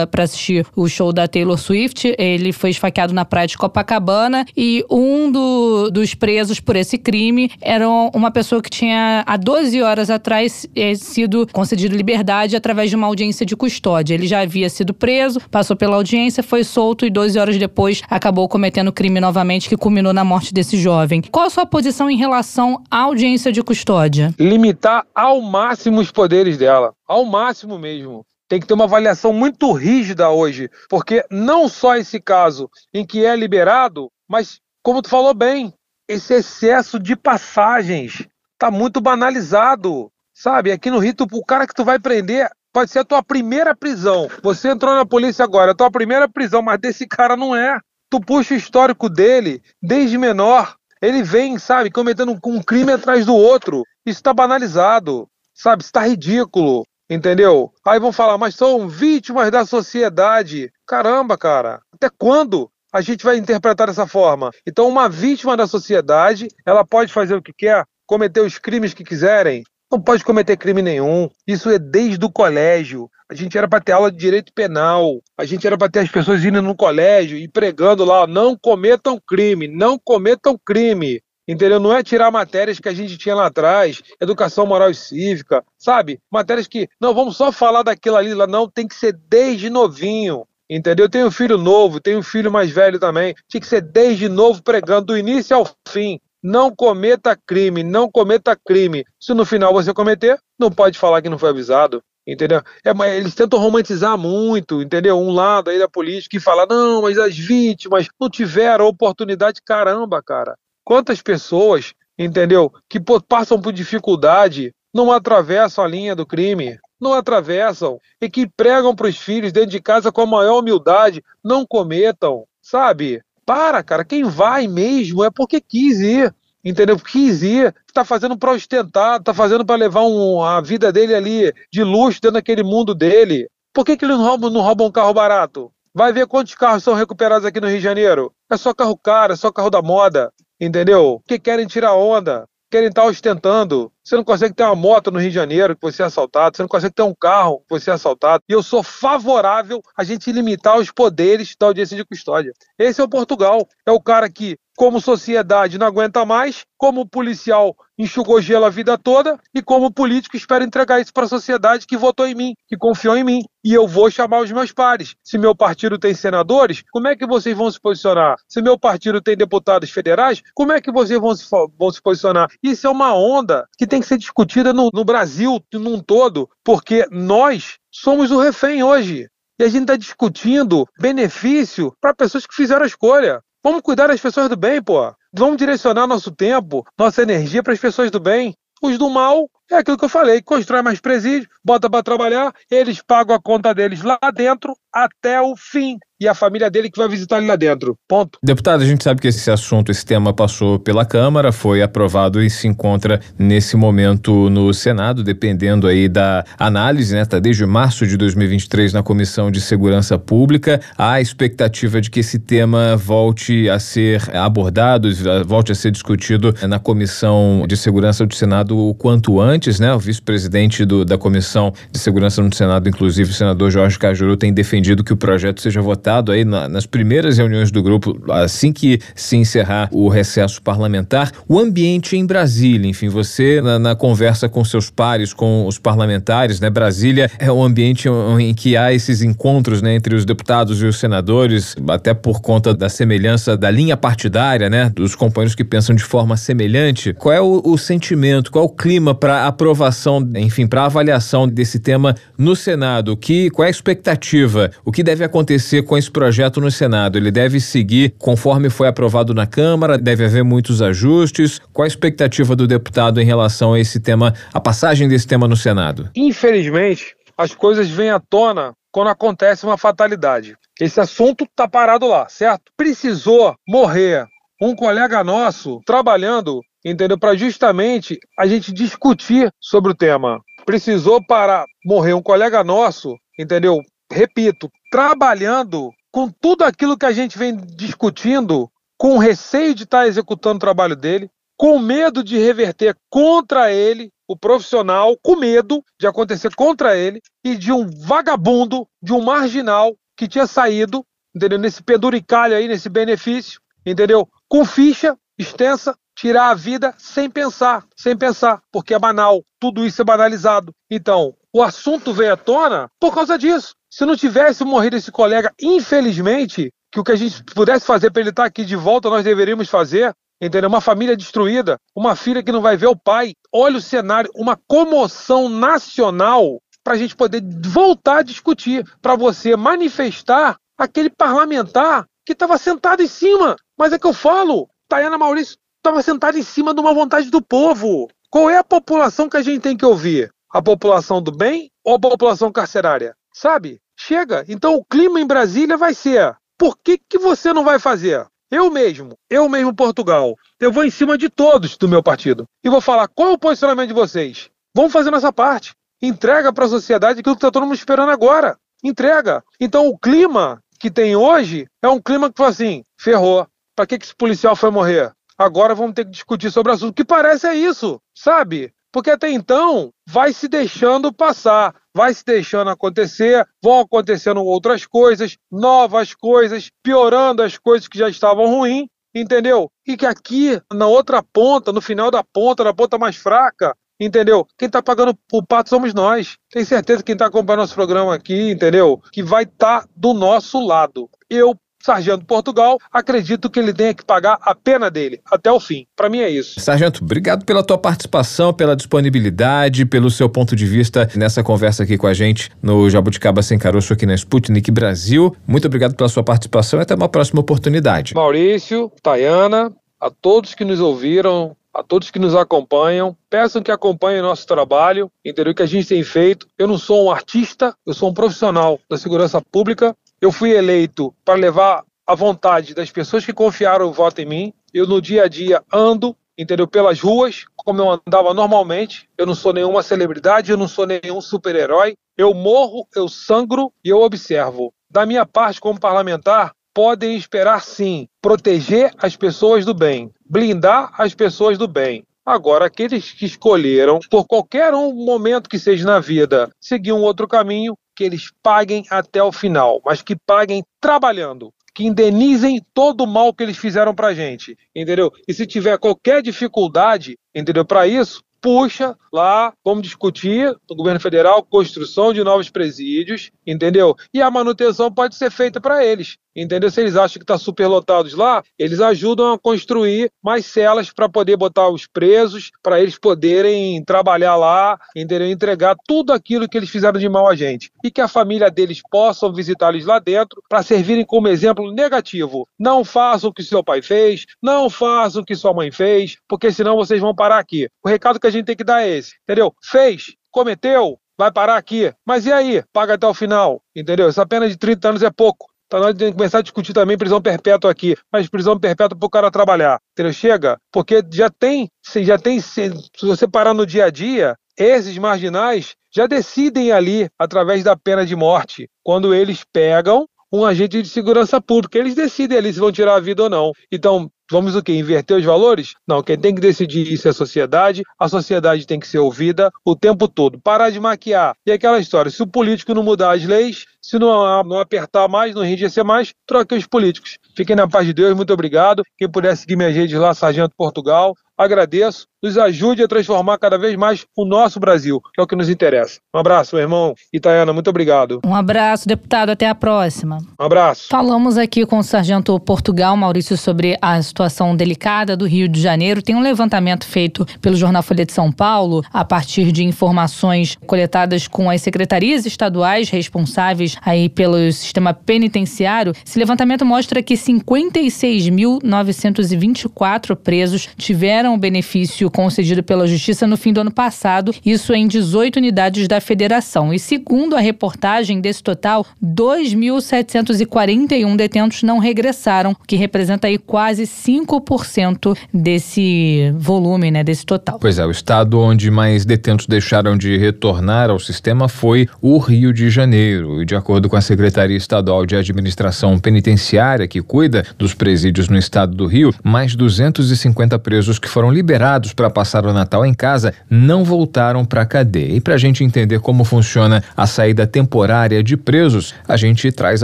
para assistir o show da Taylor Swift. Ele foi esfaqueado na praia de Copacabana e um do, dos presos por esse crime era uma pessoa que tinha, há 12 horas atrás, é, sido concedido liberdade através de uma audiência de custódia. Ele já havia sido preso, passou pela audiência, foi solto e 12 horas depois acabou cometendo crime novamente que culminou na morte desse jovem. Qual a sua posição em relação à audiência de custódia? Limitar ao máximo os poderes dela ao máximo mesmo. Tem que ter uma avaliação muito rígida hoje, porque não só esse caso em que é liberado, mas, como tu falou bem, esse excesso de passagens tá muito banalizado, sabe? Aqui no Rio, o cara que tu vai prender pode ser a tua primeira prisão. Você entrou na polícia agora, a tua primeira prisão, mas desse cara não é. Tu puxa o histórico dele desde menor. Ele vem, sabe, cometendo um crime atrás do outro. Isso está banalizado, sabe? Está ridículo. Entendeu? Aí vão falar, mas são vítimas da sociedade. Caramba, cara. Até quando a gente vai interpretar dessa forma? Então, uma vítima da sociedade, ela pode fazer o que quer, cometer os crimes que quiserem. Não pode cometer crime nenhum. Isso é desde o colégio. A gente era para ter aula de direito penal. A gente era para ter as pessoas indo no colégio e pregando lá: não cometam crime, não cometam crime. Entendeu? Não é tirar matérias que a gente tinha lá atrás, educação moral e cívica, sabe? Matérias que, não, vamos só falar daquilo ali, lá não, tem que ser desde novinho. Entendeu? Eu tenho um filho novo, tenho um filho mais velho também. Tinha que ser desde novo pregando, do início ao fim. Não cometa crime, não cometa crime. Se no final você cometer, não pode falar que não foi avisado. Entendeu? É, mas eles tentam romantizar muito, entendeu? Um lado aí da política que fala, não, mas as vítimas não tiveram oportunidade. Caramba, cara. Quantas pessoas, entendeu, que passam por dificuldade, não atravessam a linha do crime, não atravessam e que pregam para os filhos dentro de casa com a maior humildade, não cometam, sabe? Para, cara, quem vai mesmo é porque quis ir, entendeu? Quis ir, está fazendo para ostentar, está fazendo para levar um, a vida dele ali de luxo dentro daquele mundo dele. Por que, que ele não rouba, não rouba um carro barato? Vai ver quantos carros são recuperados aqui no Rio de Janeiro. É só carro caro, é só carro da moda entendeu? Que querem tirar onda, querem estar ostentando. Você não consegue ter uma moto no Rio de Janeiro que você é assaltado, você não consegue ter um carro que você é assaltado. E eu sou favorável a gente limitar os poderes da audiência de custódia. Esse é o Portugal. É o cara que como sociedade não aguenta mais, como policial enxugou gelo a vida toda e como político espero entregar isso para a sociedade que votou em mim, que confiou em mim. E eu vou chamar os meus pares. Se meu partido tem senadores, como é que vocês vão se posicionar? Se meu partido tem deputados federais, como é que vocês vão se, vão se posicionar? Isso é uma onda que tem que ser discutida no, no Brasil num todo, porque nós somos o refém hoje. E a gente está discutindo benefício para pessoas que fizeram a escolha. Vamos cuidar das pessoas do bem, pô. Vamos direcionar nosso tempo, nossa energia para as pessoas do bem. Os do mal é aquilo que eu falei: constrói mais presídio, bota para trabalhar, eles pagam a conta deles lá dentro até o fim e a família dele que vai visitar ele lá dentro. Ponto. Deputado, a gente sabe que esse assunto, esse tema passou pela Câmara, foi aprovado e se encontra nesse momento no Senado, dependendo aí da análise, né? Tá desde março de 2023 na Comissão de Segurança Pública. Há a expectativa de que esse tema volte a ser abordado, volte a ser discutido na Comissão de Segurança do Senado o quanto antes, né? O vice-presidente da Comissão de Segurança no Senado, inclusive o senador Jorge Cajuru, tem defendido que o projeto seja votado aí na, nas primeiras reuniões do grupo, assim que se encerrar o recesso parlamentar, o ambiente em Brasília. Enfim, você, na, na conversa com seus pares, com os parlamentares, né? Brasília é um ambiente em que há esses encontros, né, entre os deputados e os senadores, até por conta da semelhança da linha partidária, né, dos companheiros que pensam de forma semelhante. Qual é o, o sentimento, qual é o clima para aprovação, enfim, para avaliação desse tema no Senado? Que, qual é a expectativa? O que deve acontecer com esse projeto no Senado? Ele deve seguir conforme foi aprovado na Câmara? Deve haver muitos ajustes? Qual a expectativa do deputado em relação a esse tema, a passagem desse tema no Senado? Infelizmente, as coisas vêm à tona quando acontece uma fatalidade. Esse assunto está parado lá, certo? Precisou morrer um colega nosso trabalhando, entendeu? Para justamente a gente discutir sobre o tema. Precisou parar, morrer um colega nosso, entendeu? Repito, trabalhando com tudo aquilo que a gente vem discutindo, com receio de estar executando o trabalho dele, com medo de reverter contra ele, o profissional, com medo de acontecer contra ele e de um vagabundo, de um marginal que tinha saído, entendeu? Nesse penduricalho aí, nesse benefício, entendeu? Com ficha extensa, tirar a vida sem pensar, sem pensar, porque é banal, tudo isso é banalizado. Então, o assunto veio à tona por causa disso. Se não tivesse morrido esse colega, infelizmente, que o que a gente pudesse fazer para ele estar aqui de volta, nós deveríamos fazer. Entendeu? Uma família destruída, uma filha que não vai ver o pai. Olha o cenário, uma comoção nacional para a gente poder voltar a discutir, para você manifestar aquele parlamentar que estava sentado em cima. Mas é que eu falo, Tayana Maurício estava sentado em cima de uma vontade do povo. Qual é a população que a gente tem que ouvir? A população do bem ou a população carcerária? sabe? Chega. Então o clima em Brasília vai ser: por que, que você não vai fazer? Eu mesmo, eu mesmo, Portugal, eu vou em cima de todos do meu partido e vou falar qual é o posicionamento de vocês. Vamos fazer nossa parte. Entrega para a sociedade aquilo que está todo mundo esperando agora. Entrega. Então o clima que tem hoje é um clima que fala assim: ferrou. Para que, que esse policial foi morrer? Agora vamos ter que discutir sobre o assunto. O que parece é isso, sabe? Porque até então vai se deixando passar, vai se deixando acontecer, vão acontecendo outras coisas, novas coisas, piorando as coisas que já estavam ruins, entendeu? E que aqui, na outra ponta, no final da ponta, na ponta mais fraca, entendeu? Quem está pagando o pato somos nós. Tenho certeza que quem está acompanhando nosso programa aqui, entendeu? Que vai estar tá do nosso lado. Eu Sargento Portugal, acredito que ele tenha que pagar a pena dele até o fim. Para mim é isso. Sargento, obrigado pela tua participação, pela disponibilidade, pelo seu ponto de vista nessa conversa aqui com a gente no Jabuticaba Sem Caroço aqui na Sputnik Brasil. Muito obrigado pela sua participação e até uma próxima oportunidade. Maurício, Tayana, a todos que nos ouviram, a todos que nos acompanham, peçam que acompanhem nosso trabalho, entendeu? Que a gente tem feito. Eu não sou um artista, eu sou um profissional da segurança pública eu fui eleito para levar a vontade das pessoas que confiaram o voto em mim. Eu, no dia a dia, ando, entendeu? Pelas ruas, como eu andava normalmente. Eu não sou nenhuma celebridade, eu não sou nenhum super-herói. Eu morro, eu sangro e eu observo. Da minha parte, como parlamentar, podem esperar sim proteger as pessoas do bem, blindar as pessoas do bem. Agora, aqueles que escolheram, por qualquer um momento que seja na vida, seguir um outro caminho, que eles paguem até o final, mas que paguem trabalhando, que indenizem todo o mal que eles fizeram pra gente, entendeu? E se tiver qualquer dificuldade, entendeu, para isso, puxa lá, vamos discutir no governo federal construção de novos presídios, entendeu? E a manutenção pode ser feita para eles. Entendeu? Se eles acham que está superlotados lá, eles ajudam a construir mais celas para poder botar os presos, para eles poderem trabalhar lá, entendeu? entregar tudo aquilo que eles fizeram de mal a gente. E que a família deles possam visitar eles lá dentro para servirem como exemplo negativo. Não façam o que seu pai fez, não façam o que sua mãe fez, porque senão vocês vão parar aqui. O recado que a gente tem que dar é esse, entendeu? Fez, cometeu, vai parar aqui. Mas e aí? Paga até o final, entendeu? Essa pena de 30 anos é pouco. Nós temos que começar a discutir também prisão perpétua aqui, mas prisão perpétua para o cara trabalhar. Entendeu? Chega, porque já tem, já tem, se você parar no dia a dia, esses marginais já decidem ali através da pena de morte, quando eles pegam um agente de segurança pública, eles decidem ali se vão tirar a vida ou não. Então, Vamos o quê? Inverter os valores? Não, quem tem que decidir isso é a sociedade. A sociedade tem que ser ouvida o tempo todo. Parar de maquiar. E aquela história, se o político não mudar as leis, se não, não apertar mais, não enrijecer mais, troque os políticos. Fiquem na paz de Deus, muito obrigado. Quem puder seguir minhas redes lá, Sargento Portugal, agradeço. Nos ajude a transformar cada vez mais o nosso Brasil, que é o que nos interessa. Um abraço, meu irmão. Itaiana, muito obrigado. Um abraço, deputado. Até a próxima. Um abraço. Falamos aqui com o Sargento Portugal, Maurício, sobre a situação delicada do Rio de Janeiro. Tem um levantamento feito pelo Jornal Folha de São Paulo, a partir de informações coletadas com as secretarias estaduais responsáveis aí pelo sistema penitenciário. Esse levantamento mostra que 56.924 presos tiveram benefício concedido pela Justiça no fim do ano passado, isso em 18 unidades da federação. E segundo a reportagem desse total, 2.741 detentos não regressaram, o que representa aí quase 5% desse volume, né, desse total. Pois é, o estado onde mais detentos deixaram de retornar ao sistema foi o Rio de Janeiro. E de acordo com a Secretaria Estadual de Administração Penitenciária, que cuida dos presídios no estado do Rio, mais 250 presos que foram liberados para passar o Natal em casa não voltaram para a cadeia. E para a gente entender como funciona a saída temporária de presos, a gente traz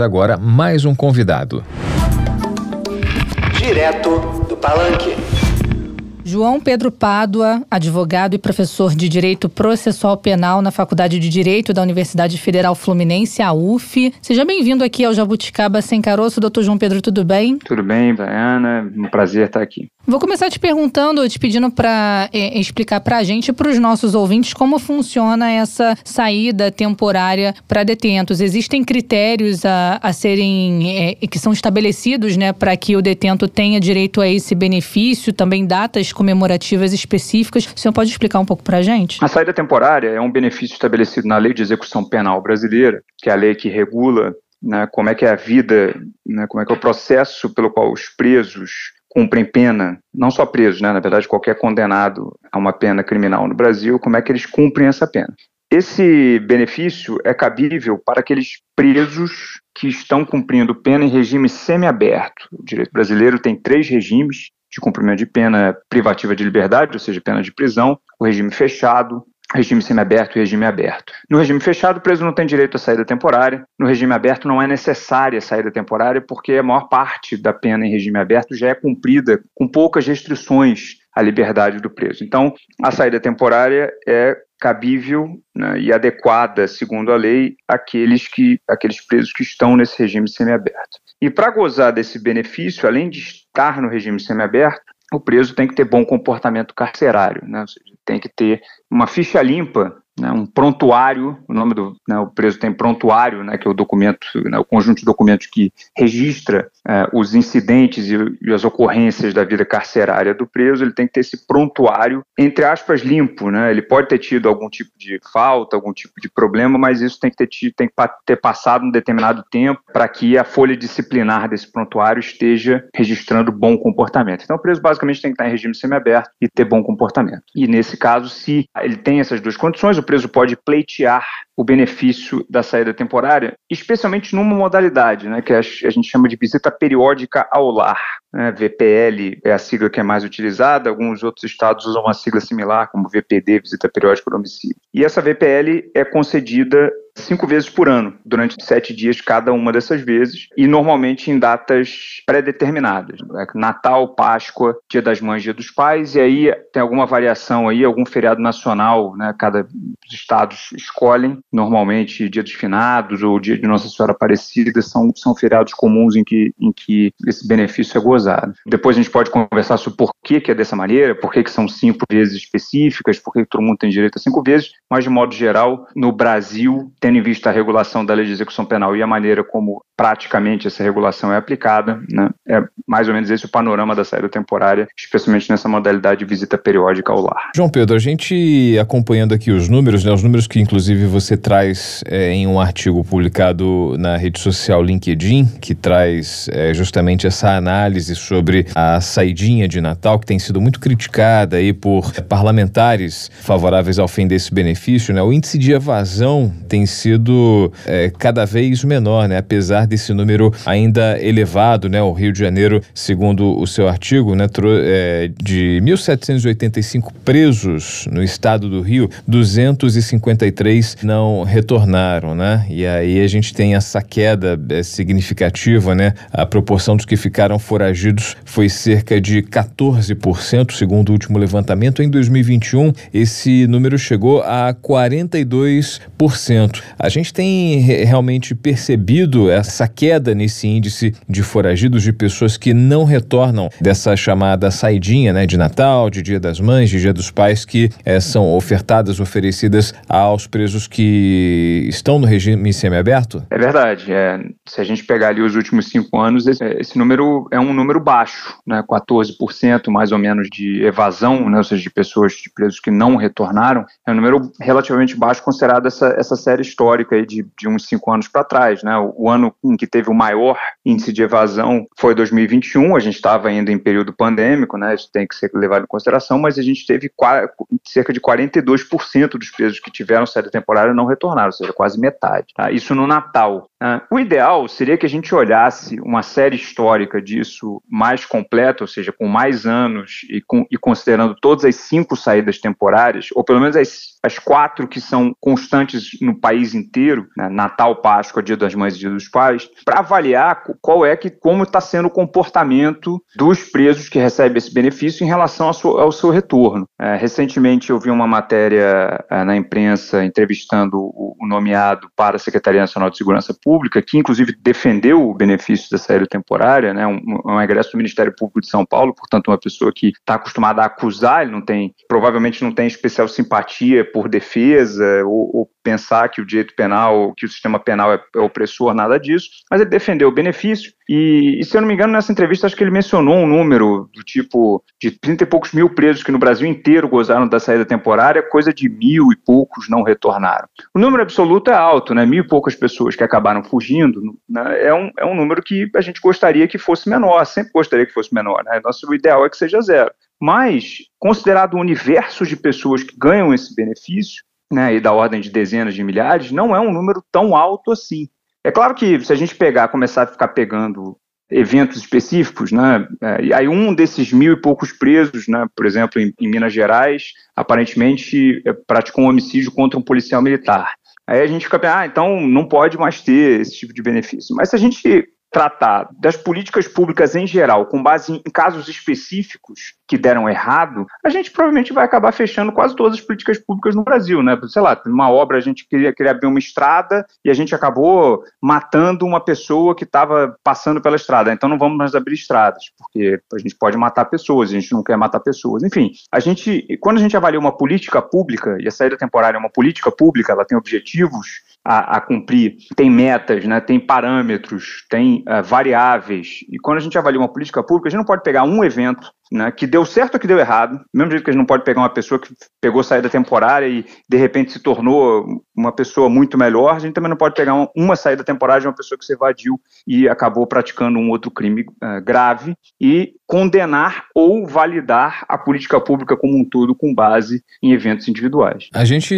agora mais um convidado. Direto do Palanque. João Pedro Pádua, advogado e professor de Direito Processual Penal na Faculdade de Direito da Universidade Federal Fluminense, a UF. Seja bem-vindo aqui ao Jabuticaba Sem Caroço. Doutor João Pedro, tudo bem? Tudo bem, Diana. Um prazer estar aqui. Vou começar te perguntando, te pedindo para é, explicar para a gente e para os nossos ouvintes como funciona essa saída temporária para detentos. Existem critérios a, a serem é, que são estabelecidos, né, para que o detento tenha direito a esse benefício, também datas comemorativas específicas. O senhor pode explicar um pouco para a gente? A saída temporária é um benefício estabelecido na Lei de Execução Penal Brasileira, que é a lei que regula né, como é que é a vida, né, como é que é o processo pelo qual os presos cumprem pena, não só presos, né, na verdade qualquer condenado a uma pena criminal no Brasil, como é que eles cumprem essa pena. Esse benefício é cabível para aqueles presos que estão cumprindo pena em regime semiaberto. O direito brasileiro tem três regimes de cumprimento de pena privativa de liberdade, ou seja, pena de prisão, o regime fechado, regime semiaberto e regime aberto. No regime fechado, o preso não tem direito à saída temporária. No regime aberto, não é necessária a saída temporária, porque a maior parte da pena em regime aberto já é cumprida com poucas restrições à liberdade do preso. Então, a saída temporária é cabível né, e adequada, segundo a lei, àqueles, que, àqueles presos que estão nesse regime semiaberto. E para gozar desse benefício, além de estar no regime semiaberto, o preso tem que ter bom comportamento carcerário, né? seja, tem que ter uma ficha limpa né, um prontuário, o nome do né, o preso tem prontuário, né, que é o documento, né, o conjunto de documentos que registra é, os incidentes e, e, as ocorrências da vida carcerária do preso, ele tem que ter esse prontuário, entre aspas, limpo, né, ele pode ter tido algum tipo de falta, algum tipo de problema, mas isso tem que ter, tido, tem que ter passado um determinado tempo para que a folha disciplinar desse prontuário esteja registrando bom comportamento. Então o preso basicamente tem que estar em regime semiaberto e ter bom comportamento. E nesse caso, se ele tem essas duas condições, o preso pode pleitear o benefício da saída temporária, especialmente numa modalidade, né, que a gente chama de visita periódica ao lar. Né, VPL é a sigla que é mais utilizada, alguns outros estados usam uma sigla similar, como VPD, visita periódica ao domicílio. E essa VPL é concedida cinco vezes por ano, durante sete dias cada uma dessas vezes, e normalmente em datas pré-determinadas. Né? Natal, Páscoa, Dia das Mães, Dia dos Pais, e aí tem alguma variação aí, algum feriado nacional, né? Cada os estados escolhem, normalmente Dia dos Finados ou Dia de Nossa Senhora Aparecida, são, são feriados comuns em que, em que esse benefício é gozado. Depois a gente pode conversar sobre por que, que é dessa maneira, por que, que são cinco vezes específicas, por que, que todo mundo tem direito a cinco vezes, mas de modo geral, no Brasil, tendo em vista a regulação da lei de execução penal e a maneira como praticamente essa regulação é aplicada, né, é mais ou menos esse o panorama da saída temporária, especialmente nessa modalidade de visita periódica ao lar. João Pedro, a gente acompanhando aqui os números, né, os números que inclusive você traz é, em um artigo publicado na rede social LinkedIn, que traz é, justamente essa análise sobre a saidinha de Natal, que tem sido muito criticada aí por parlamentares favoráveis ao fim desse benefício, né? O índice de evasão tem sido é, cada vez menor, né? Apesar desse número ainda elevado, né? O Rio de Janeiro, segundo o seu artigo, né? É, de 1.785 presos no estado do Rio, 253 não retornaram, né? E aí a gente tem essa queda é, significativa, né? A proporção dos que ficaram foragidos foi cerca de 14%, segundo o último levantamento. Em 2021, esse número chegou a 42%. A gente tem realmente percebido essa queda nesse índice de foragidos, de pessoas que não retornam dessa chamada saidinha né, de Natal, de Dia das Mães, de Dia dos Pais, que é, são ofertadas, oferecidas aos presos que estão no regime semiaberto? É verdade. É, se a gente pegar ali os últimos cinco anos, esse, esse número é um número baixo, né, 14% mais ou menos de evasão, né, ou seja, de pessoas, de presos que não retornaram, é um número relativamente baixo considerado essa, essa série histórica de, de uns cinco anos para trás. Né? O, ano em que teve o maior índice de evasão foi 2021, a gente estava ainda em período pandêmico, né? isso tem que ser levado em consideração, mas a gente teve cerca de 42% dos presos que tiveram saída temporária não retornaram, ou seja, quase metade. Tá? Isso no Natal. Né? O ideal seria que a gente olhasse uma série histórica disso mais completa, ou seja, com mais anos e, com, e considerando todas as cinco saídas temporárias, ou pelo menos as, as quatro que são constantes no país inteiro, né? Natal, Páscoa, Dia das Mães e Dia dos Pais, para avaliar qual é que como está sendo o comportamento dos presos que recebem esse benefício em relação ao seu, ao seu retorno. É, recentemente eu vi uma matéria é, na imprensa entrevistando o, o nomeado para a Secretaria Nacional de Segurança Pública, que inclusive defendeu o benefício da saída temporária, né, um, um egresso do Ministério Público de São Paulo, portanto uma pessoa que está acostumada a acusar, ele não tem, provavelmente não tem especial simpatia por defesa ou, ou pensar que o direito penal, que o sistema penal é, é opressor, nada disso, mas ele defendeu o benefício e, e, se eu não me engano, nessa entrevista acho que ele mencionou um número do tipo de 30 e poucos mil presos que no Brasil inteiro gozaram da saída temporária, coisa de mil e poucos não retornaram. O número absoluto é alto, né? Mil e poucas pessoas que acabaram fugindo, né? é, um, é um número que a gente gostaria que fosse menor, sempre gostaria que fosse menor, né? Nosso ideal é que seja zero. Mas, considerado o universo de pessoas que ganham esse benefício, né, e da ordem de dezenas de milhares, não é um número tão alto assim. É claro que se a gente pegar, começar a ficar pegando eventos específicos, né, é, e aí um desses mil e poucos presos, né, por exemplo, em, em Minas Gerais, aparentemente é, praticou um homicídio contra um policial militar. Aí a gente fica pensando, ah, então não pode mais ter esse tipo de benefício. Mas se a gente tratar das políticas públicas em geral, com base em casos específicos que deram errado, a gente provavelmente vai acabar fechando quase todas as políticas públicas no Brasil, né? Sei lá, uma obra a gente queria, queria abrir uma estrada e a gente acabou matando uma pessoa que estava passando pela estrada. Então não vamos mais abrir estradas, porque a gente pode matar pessoas, a gente não quer matar pessoas. Enfim, a gente, quando a gente avalia uma política pública, e a saída temporária é uma política pública, ela tem objetivos a, a cumprir, tem metas, né, tem parâmetros, tem uh, variáveis. E quando a gente avalia uma política pública, a gente não pode pegar um evento né, que deu certo ou que deu errado, do mesmo jeito que a gente não pode pegar uma pessoa que pegou saída temporária e de repente se tornou uma pessoa muito melhor, a gente também não pode pegar uma, uma saída temporária de uma pessoa que se evadiu e acabou praticando um outro crime uh, grave e condenar ou validar a política pública como um todo com base em eventos individuais. A gente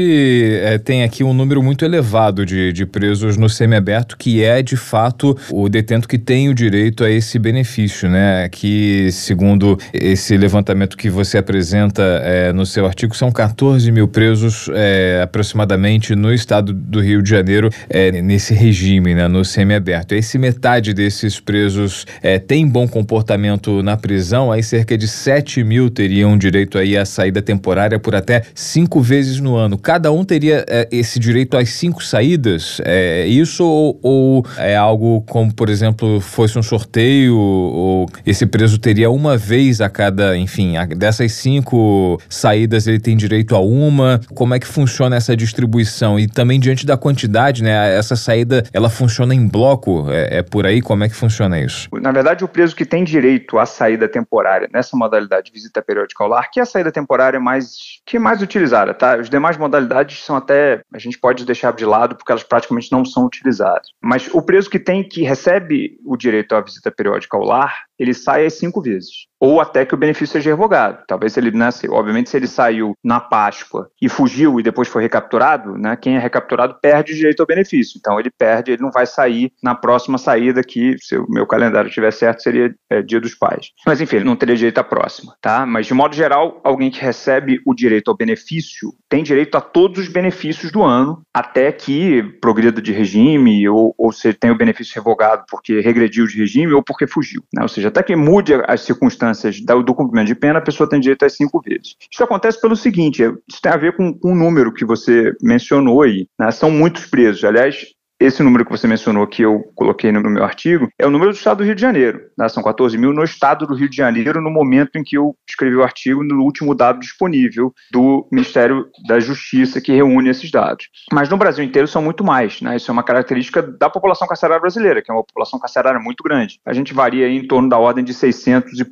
é, tem aqui um número muito elevado de, de presos no semiaberto que é de fato o detento que tem o direito a esse benefício, né? Que segundo esse levantamento que você apresenta é, no seu artigo, são 14 mil presos é, aproximadamente no estado do Rio de Janeiro, é, nesse regime, né, no semiaberto. E se metade desses presos é, tem bom comportamento na prisão, aí cerca de 7 mil teriam direito aí à saída temporária por até cinco vezes no ano. Cada um teria é, esse direito às cinco saídas? É isso ou, ou é algo como, por exemplo, fosse um sorteio ou esse preso teria uma vez a cada, enfim, a, dessas cinco saídas ele tem direito a uma? Como é que funciona essa distribuição? E também diante da quantidade, né? Essa saída, ela funciona em bloco? É, é por aí? Como é que funciona isso? Na verdade, o preso que tem direito à saída temporária nessa modalidade de visita periódica ao lar, que é a saída temporária mais que é mais utilizada, tá? As demais modalidades são até a gente pode deixar de lado porque elas praticamente não são utilizadas. Mas o preso que tem que recebe o direito à visita periódica ao lar, ele sai às cinco vezes ou até que o benefício seja revogado. Talvez ele, né, se, obviamente, se ele saiu na Páscoa e fugiu e depois foi recapturado, né, quem é recapturado perde o direito ao benefício. Então ele perde, ele não vai sair na próxima saída que, se o meu calendário estiver certo, seria é, Dia dos Pais. Mas enfim, ele não teria direito à próxima, tá? Mas de modo geral, alguém que recebe o direito ao benefício tem direito a todos os benefícios do ano, até que progrida de regime ou, ou se tem o benefício revogado porque regrediu de regime ou porque fugiu, né? Ou seja, até que mude as circunstâncias do cumprimento de pena, a pessoa tem direito às cinco vezes. Isso acontece pelo seguinte: isso tem a ver com, com o número que você mencionou aí. Né? São muitos presos. Aliás, esse número que você mencionou, que eu coloquei no meu artigo, é o número do estado do Rio de Janeiro. Né? São 14 mil no estado do Rio de Janeiro, no momento em que eu escrevi o artigo, no último dado disponível do Ministério da Justiça, que reúne esses dados. Mas no Brasil inteiro são muito mais. Né? Isso é uma característica da população carcerária brasileira, que é uma população carcerária muito grande. A gente varia em torno da ordem de 600 e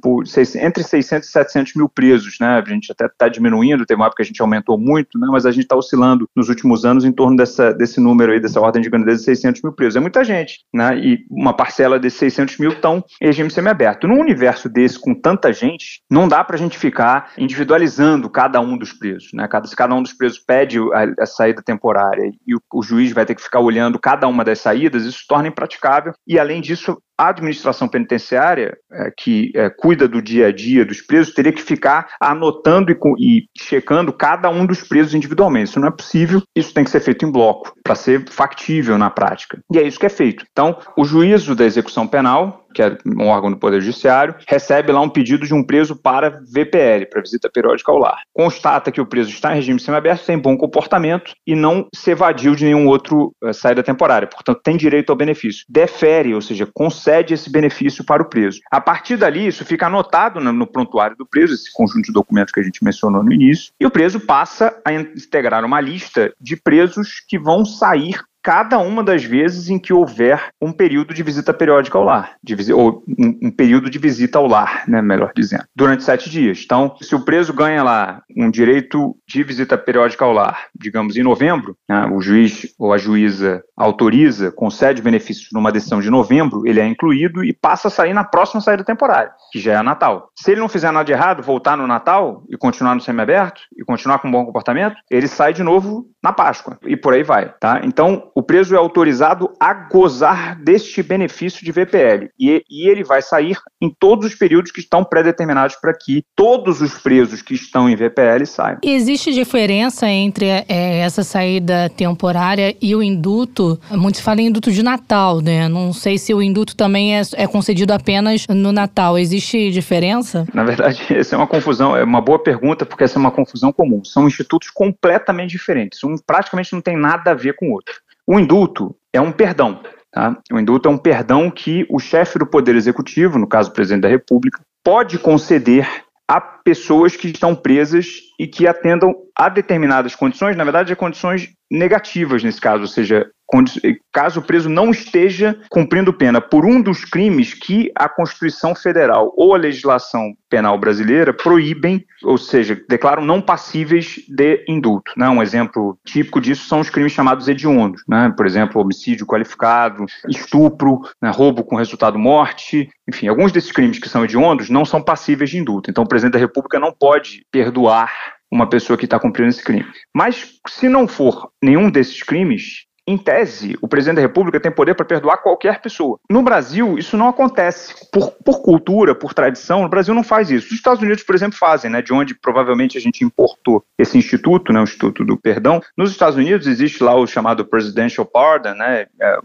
entre 600 e 700 mil presos. Né? A gente até está diminuindo, teve uma época que a gente aumentou muito, né? mas a gente está oscilando nos últimos anos em torno dessa, desse número aí, dessa ordem de grandeza de 600 mil presos. É muita gente, né? E uma parcela desses 600 mil estão em regime semiaberto. Num universo desse, com tanta gente, não dá para a gente ficar individualizando cada um dos presos, né? Cada, se cada um dos presos pede a, a saída temporária e o, o juiz vai ter que ficar olhando cada uma das saídas, isso torna impraticável. E, além disso, a administração penitenciária, é, que é, cuida do dia a dia dos presos, teria que ficar anotando e, e, checando cada um dos presos individualmente. Isso não é possível, isso tem que ser feito em bloco, para ser factível na prática. E é isso que é feito. Então, o juízo da execução penal que é um órgão do Poder Judiciário, recebe lá um pedido de um preso para VPL, para visita periódica ao lar. Constata que o preso está em regime semiaberto, tem bom comportamento e não se evadiu de nenhum outro uh, saída temporária, portanto tem direito ao benefício. Defere, ou seja, concede esse benefício para o preso. A partir dali, isso fica anotado no, no prontuário do preso, esse conjunto de documentos que a gente mencionou no início, e o preso passa a integrar uma lista de presos que vão sair cada uma das vezes em que houver um período de visita periódica ao lar, de, ou um, um, período de visita ao lar, né, melhor dizendo, durante sete dias. Então, se o preso ganha lá um direito de visita periódica ao lar, digamos em novembro, né, o juiz ou a juíza autoriza, concede benefícios numa decisão de novembro, ele é incluído e passa a sair na próxima saída temporária, que já é Natal. Se ele não fizer nada de errado, voltar no Natal e continuar no semiaberto e continuar com um bom comportamento, ele sai de novo na Páscoa e por aí vai, tá? Então, o preso é autorizado a gozar deste benefício de VPL e, e ele vai sair em todos os períodos que estão pré-determinados para que todos os presos que estão em VPL saiam. Existe diferença entre é, essa saída temporária e o induto? Muitos falam em induto de Natal, né? Não sei se o induto também é, é concedido apenas no Natal. Existe diferença? Na verdade, essa é uma confusão, é uma boa pergunta, porque essa é uma confusão comum. São institutos completamente diferentes. Um praticamente não tem nada a ver com o outro. O indulto é um perdão. Tá? O indulto é um perdão que o chefe do Poder Executivo, no caso o presidente da República, pode conceder a pessoas que estão presas e que atendam a determinadas condições, na verdade, a condições negativas nesse caso, ou seja, caso o preso não esteja cumprindo pena por um dos crimes que a Constituição Federal ou a legislação penal brasileira proíbem, ou seja, declaram não passíveis de indulto. Né? Um exemplo típico disso são os crimes chamados hediondos, né? por exemplo, homicídio qualificado, estupro, né? roubo com resultado morte, enfim, alguns desses crimes que são hediondos não são passíveis de indulto. Então, o presidente da República não pode perdoar uma pessoa que está cumprindo esse crime. Mas, se não for nenhum desses crimes, em tese, o presidente da República tem poder para perdoar qualquer pessoa. No Brasil, isso não acontece. Por, por cultura, por tradição, o Brasil não faz isso. Os Estados Unidos, por exemplo, fazem, né? De onde provavelmente a gente importou esse instituto, né? O Instituto do Perdão. Nos Estados Unidos existe lá o chamado Presidential Pardon, né? É,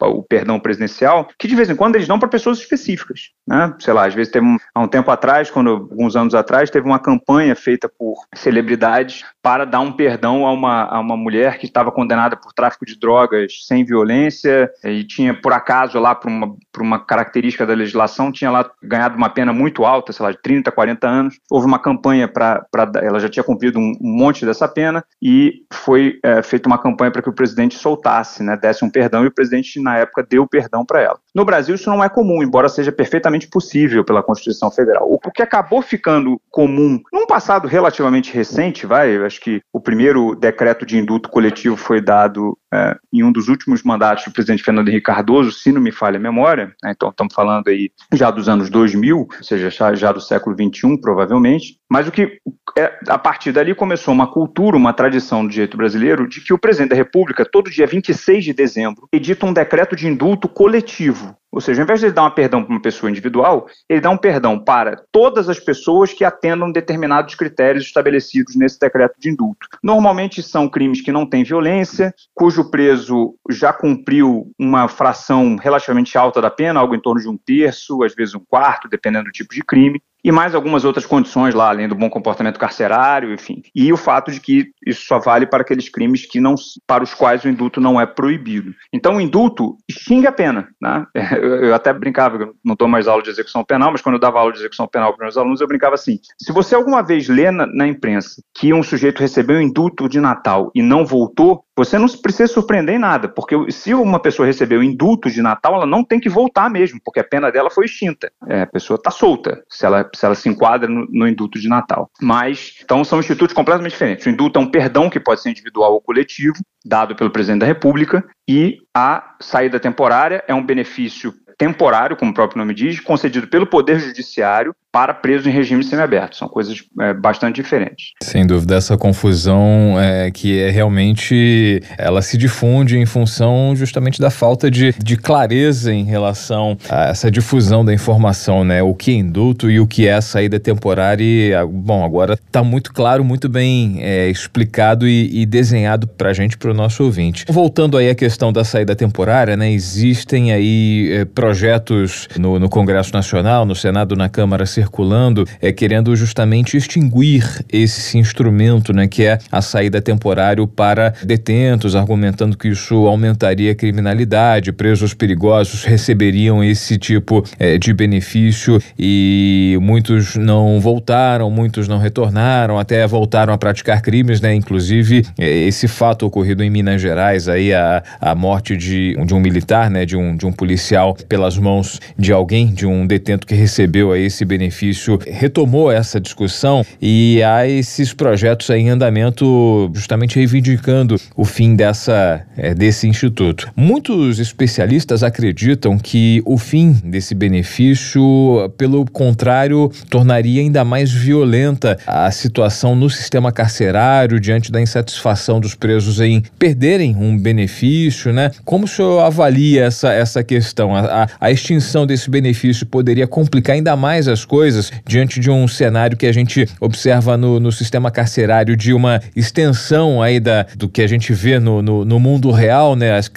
o perdão presidencial, que de vez em quando eles dão para pessoas específicas, né? Sei lá, às vezes teve um, há um tempo atrás, quando alguns anos atrás, teve uma campanha feita por celebridades para dar um perdão a uma, a uma mulher que estava condenada por tráfico de drogas sem violência e tinha, por acaso, lá, por uma, por uma característica da legislação, tinha lá ganhado uma pena muito alta, sei lá, de 30, 40 anos. Houve uma campanha para. Ela já tinha cumprido um, monte dessa pena e foi é, feita uma campanha para que o presidente soltasse, né, desse um perdão, e o presidente, na época, deu perdão para ela. No Brasil, isso não é comum, embora seja perfeitamente possível pela Constituição Federal. O que acabou ficando comum num passado relativamente recente, vai, acho que o primeiro decreto de indulto coletivo foi dado é, em um dos últimos mandatos do presidente Fernando Henrique Cardoso, se não me falha a memória, né, então estamos falando aí já dos anos 2000, ou seja, já, já do século 21, provavelmente, mas o que é, a partir dali começou uma cultura, uma tradição do direito brasileiro de que o presidente da República, todo dia 26 de dezembro, edita um decreto de indulto coletivo. Ou seja, ao invés de ele dar um perdão para uma pessoa individual, ele dá um perdão para todas as pessoas que atendam determinados critérios estabelecidos nesse decreto de indulto. Normalmente são crimes que não têm violência, cujo preso já cumpriu uma fração relativamente alta da pena, algo em torno de um terço, às vezes um quarto, dependendo do tipo de crime e mais algumas outras condições lá, além do bom comportamento carcerário, enfim. E o fato de que isso só vale para aqueles crimes que não, para os quais o indulto não é proibido. Então, o indulto extingue a pena. Né? Eu até brincava, eu não dou mais aula de execução penal, mas quando eu dava aula de execução penal para meus alunos, eu brincava assim: se você alguma vez lê na, na imprensa que um sujeito recebeu um indulto de Natal e não voltou, você não precisa surpreender em nada, porque se uma pessoa recebeu indulto de Natal, ela não tem que voltar mesmo, porque a pena dela foi extinta. É, a pessoa está solta, se ela, se ela se enquadra no, no, indulto de Natal. Mas, então, são institutos completamente diferentes. O indulto é um perdão que pode ser individual ou coletivo, dado pelo presidente da República, e a saída temporária é um benefício temporário, como o próprio nome diz, concedido pelo Poder Judiciário para presos em regime semiaberto. São coisas é, bastante diferentes. Sem dúvida, essa confusão é, que é realmente ela se difunde em função justamente da falta de, de clareza em relação a essa difusão da informação, né? O que é indulto e o que é a saída temporária. E, bom, agora está muito claro, muito bem é, explicado e, e desenhado para a gente, para o nosso ouvinte. Voltando aí à questão da saída temporária, né? Existem aí é, projetos no, no Congresso Nacional, no Senado, na Câmara circulando, é, querendo justamente extinguir esse instrumento, né, que é a saída temporária para detentos, argumentando que isso aumentaria a criminalidade, presos perigosos receberiam esse tipo é, de benefício e muitos não voltaram, muitos não retornaram, até voltaram a praticar crimes, né? Inclusive, é, esse fato ocorrido em Minas Gerais, aí a, a morte de, de um militar, né? De um, de um policial pelas mãos de alguém, de um detento que recebeu aí esse benefício benefício retomou essa discussão e há esses projetos em andamento justamente reivindicando o fim dessa, é, desse instituto. Muitos especialistas acreditam que o fim desse benefício, pelo contrário, tornaria ainda mais violenta a situação no sistema carcerário diante da insatisfação dos presos em perderem um benefício, né? Como o senhor avalia essa, essa questão? A, a, a extinção desse benefício poderia complicar ainda mais as coisas? Coisas diante de um cenário que a gente observa no, no sistema carcerário de uma extensão aí da, do que a gente vê no, no, no mundo real, né? As,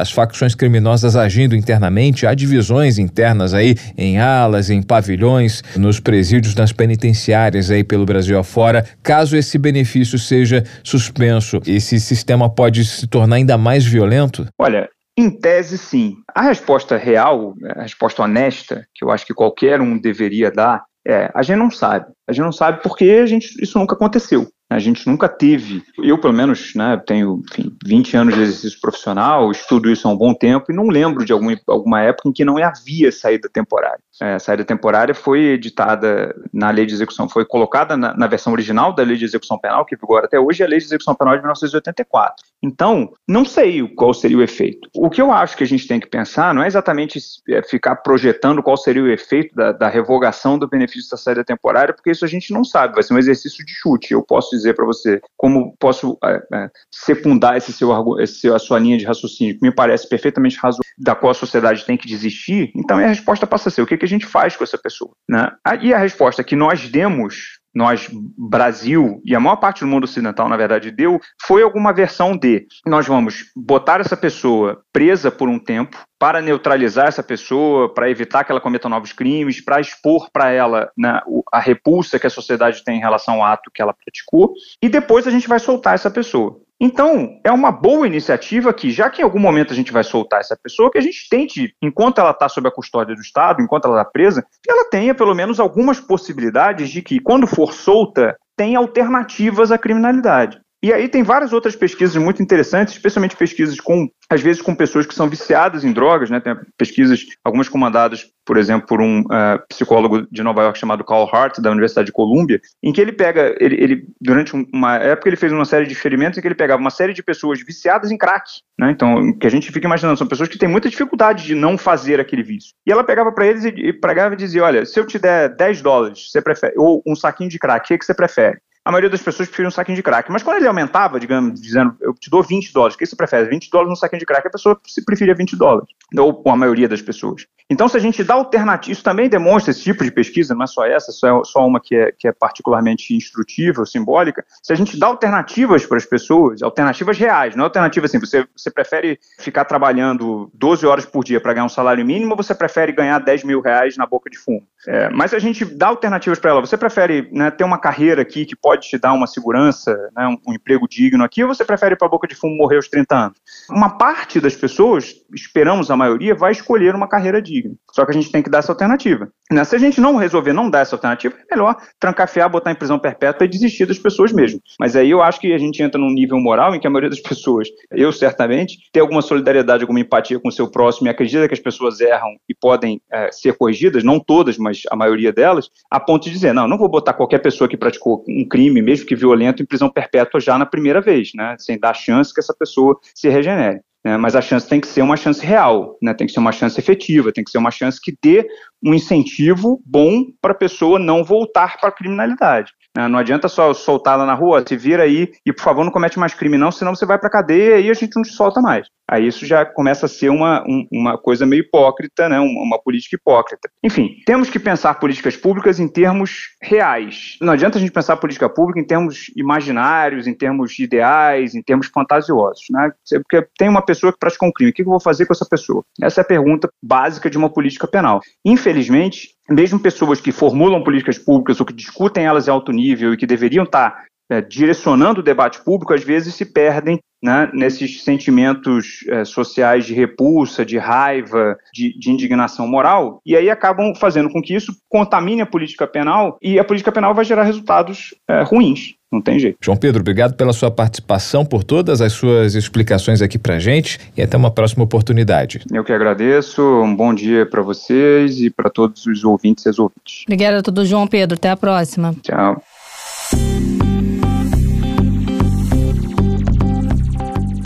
as facções criminosas agindo internamente, há divisões internas aí em alas, em pavilhões, nos presídios, nas penitenciárias aí pelo Brasil afora. Caso esse benefício seja suspenso, esse sistema pode se tornar ainda mais violento? Olha, em tese, sim. A resposta real, a resposta honesta, que eu acho que qualquer um deveria dar, é: a gente não sabe. A gente não sabe porque a gente, isso nunca aconteceu. A gente nunca teve, eu pelo menos né, tenho enfim, 20 anos de exercício profissional, estudo isso há um bom tempo e não lembro de alguma, alguma época em que não havia saída temporária. É, saída temporária foi editada na lei de execução, foi colocada na, na, versão original da lei de execução penal, que vigora até hoje, a lei de execução penal de 1984. Então, não sei qual seria o efeito. O que eu acho que a gente tem que pensar não é exatamente é, ficar projetando qual seria o efeito da, da revogação do benefício da saída temporária, porque isso a gente não sabe, vai ser um exercício de chute. Eu posso dizer para você? Como posso é, é, secundar esse seu, esse a sua linha de raciocínio, que me parece perfeitamente razoável, da qual a sociedade tem que desistir? Então a resposta passa a ser: o que, que a gente faz com essa pessoa? Né? E a resposta que nós demos nós, Brasil, e a maior parte do mundo ocidental, na verdade, deu, foi alguma versão de nós vamos botar essa pessoa presa por um tempo para neutralizar essa pessoa, para evitar que ela cometa novos crimes, para expor para ela né, a repulsa que a sociedade tem em relação ao ato que ela praticou, e depois a gente vai soltar essa pessoa. Então, é uma boa iniciativa que, já que em algum momento a gente vai soltar essa pessoa, que a gente tente, enquanto ela está sob a custódia do Estado, enquanto ela está presa, que ela tenha pelo menos algumas possibilidades de que, quando for solta, tenha alternativas à criminalidade. E aí tem várias outras pesquisas muito interessantes, especialmente pesquisas com, às vezes, com pessoas que são viciadas em drogas, né? Tem pesquisas, algumas comandadas, por exemplo, por um uh, psicólogo de Nova York chamado Carl Hart, da Universidade de Colômbia, em que ele pega, ele, ele, durante uma época ele fez uma série de experimentos em que ele pegava uma série de pessoas viciadas em crack, né? Então, que a gente fica imaginando, são pessoas que têm muita dificuldade de não fazer aquele vício. E ela pegava para eles e, e e dizia, olha, se eu te der 10 dólares, você prefere, ou um saquinho de crack, o que, que você prefere? A maioria das pessoas preferia um saquinho de crack. Mas quando ele aumentava, digamos, dizendo, eu te dou 20 dólares, o que você prefere? 20 dólares no saquinho de crack, a pessoa se preferia 20 dólares. Ou a maioria das pessoas. Então, se a gente dá alternativa, isso também demonstra esse tipo de pesquisa, não é só essa, só, é, só uma que é, que é particularmente instrutiva simbólica. Se a gente dá alternativas para as pessoas, alternativas reais, não é alternativa assim, você, você prefere ficar trabalhando 12 horas por dia para ganhar um salário mínimo ou você prefere ganhar 10 mil reais na boca de fumo? É, mas a gente dá alternativas para ela. Você prefere né, ter uma carreira aqui que pode te dar uma segurança, né, um, um emprego digno aqui, ou você prefere ir para a boca de fumo morrer aos 30 anos? Uma parte das pessoas, esperamos a maioria, vai escolher uma carreira digna. Só que a gente tem que dar essa alternativa. Né? Se a gente não resolver não dar essa alternativa, é melhor trancafiar, botar em prisão perpétua e desistir das pessoas mesmo. Mas aí eu acho que a gente entra num nível moral em que a maioria das pessoas, eu certamente, tem alguma solidariedade, alguma empatia com o seu próximo e acredita que as pessoas erram e podem é, ser corrigidas, não todas, mas a maioria delas, a ponto de dizer, não, não vou botar qualquer pessoa que praticou um crime, mesmo que violento, em prisão perpétua já na primeira vez, né? sem dar chance que essa pessoa se regenere. Né? Mas a chance tem que ser uma chance real, né? tem que ser uma chance efetiva, tem que ser uma chance que dê um incentivo bom para a pessoa não voltar para a criminalidade. Né? Não adianta só soltá-la na rua, se vira aí e, por favor, não comete mais crime não, senão você vai para a cadeia e a gente não te solta mais. Aí isso já começa a ser uma, um, uma coisa meio hipócrita, né? uma, uma política hipócrita. Enfim, temos que pensar políticas públicas em termos reais. Não adianta a gente pensar política pública em termos imaginários, em termos ideais, em termos fantasiosos. Né? Porque tem uma pessoa que pratica um crime, o que eu vou fazer com essa pessoa? Essa é a pergunta básica de uma política penal. Mesmo pessoas que formulam políticas públicas ou que discutem elas em alto nível e que deveriam estar é, direcionando o debate público, às vezes se perdem né, nesses sentimentos é, sociais de repulsa, de raiva, de, de, indignação moral, e aí acabam fazendo com que isso contamine a política penal e a política penal vai gerar resultados é, ruins. Não tem jeito. João Pedro, obrigado pela sua participação, por todas as suas explicações aqui pra gente e até uma próxima oportunidade. Eu que agradeço, um bom dia para vocês e para todos os ouvintes e as ouvintes. Obrigada a todos, João Pedro. Até a próxima. Tchau.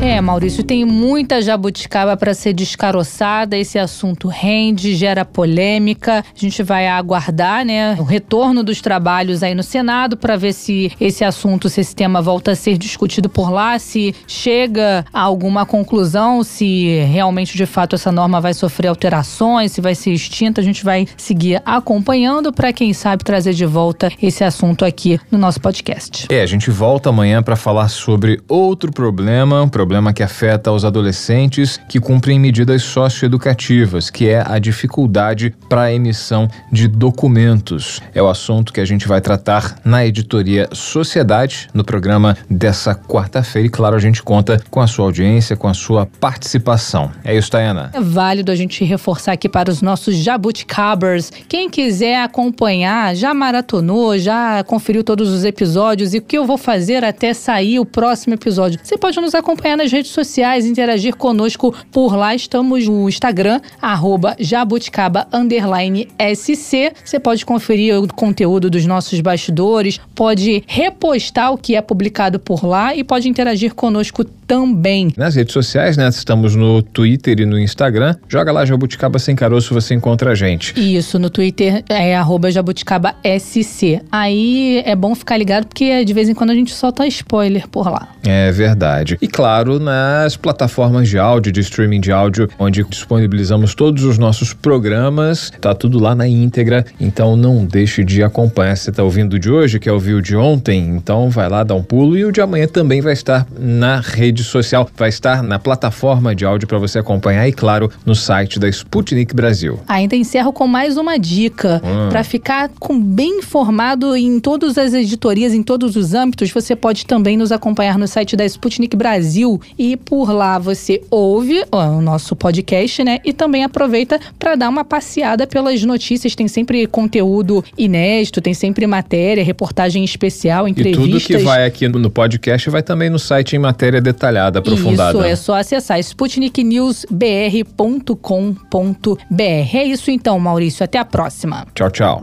É, Maurício, tem muita jabuticaba para ser descaroçada. Esse assunto rende, gera polêmica. A gente vai aguardar, né, o retorno dos trabalhos aí no Senado para ver se esse assunto, se esse tema volta a ser discutido por lá, se chega a alguma conclusão, se realmente de fato essa norma vai sofrer alterações, se vai ser extinta. A gente vai seguir acompanhando para quem sabe trazer de volta esse assunto aqui no nosso podcast. É, a gente volta amanhã para falar sobre outro problema, um problema problema que afeta os adolescentes que cumprem medidas socioeducativas, que é a dificuldade para a emissão de documentos. É o assunto que a gente vai tratar na editoria Sociedade, no programa dessa quarta-feira. E claro, a gente conta com a sua audiência, com a sua participação. É isso, Tayana. É válido a gente reforçar aqui para os nossos jabuticabers. Quem quiser acompanhar, já maratonou, já conferiu todos os episódios e o que eu vou fazer até sair o próximo episódio. Você pode nos acompanhar nas redes sociais, interagir conosco por lá. Estamos no Instagram, arroba jabuticaba SC. Você pode conferir o conteúdo dos nossos bastidores, pode repostar o que é publicado por lá e pode interagir conosco também. Nas redes sociais, né? Estamos no Twitter e no Instagram. Joga lá Jabuticaba Sem Caroço, você encontra a gente. Isso, no Twitter é arroba jabuticaba SC. Aí é bom ficar ligado porque de vez em quando a gente solta spoiler por lá. É verdade. E claro, nas plataformas de áudio, de streaming de áudio, onde disponibilizamos todos os nossos programas, tá tudo lá na íntegra, então não deixe de acompanhar. Você tá ouvindo de hoje, que é ouvir o de ontem, então vai lá dar um pulo e o de amanhã também vai estar na rede social, vai estar na plataforma de áudio para você acompanhar e claro, no site da Sputnik Brasil. Ainda encerro com mais uma dica hum. para ficar com bem informado em todas as editorias, em todos os âmbitos, você pode também nos acompanhar no site da Sputnik Brasil e por lá você ouve ó, o nosso podcast, né? E também aproveita para dar uma passeada pelas notícias. Tem sempre conteúdo inédito, tem sempre matéria, reportagem especial, entrevistas. E tudo que vai aqui no podcast vai também no site em matéria detalhada, aprofundada. Isso, é só acessar sputniknews.br.com.br. É isso então, Maurício. Até a próxima. Tchau, tchau.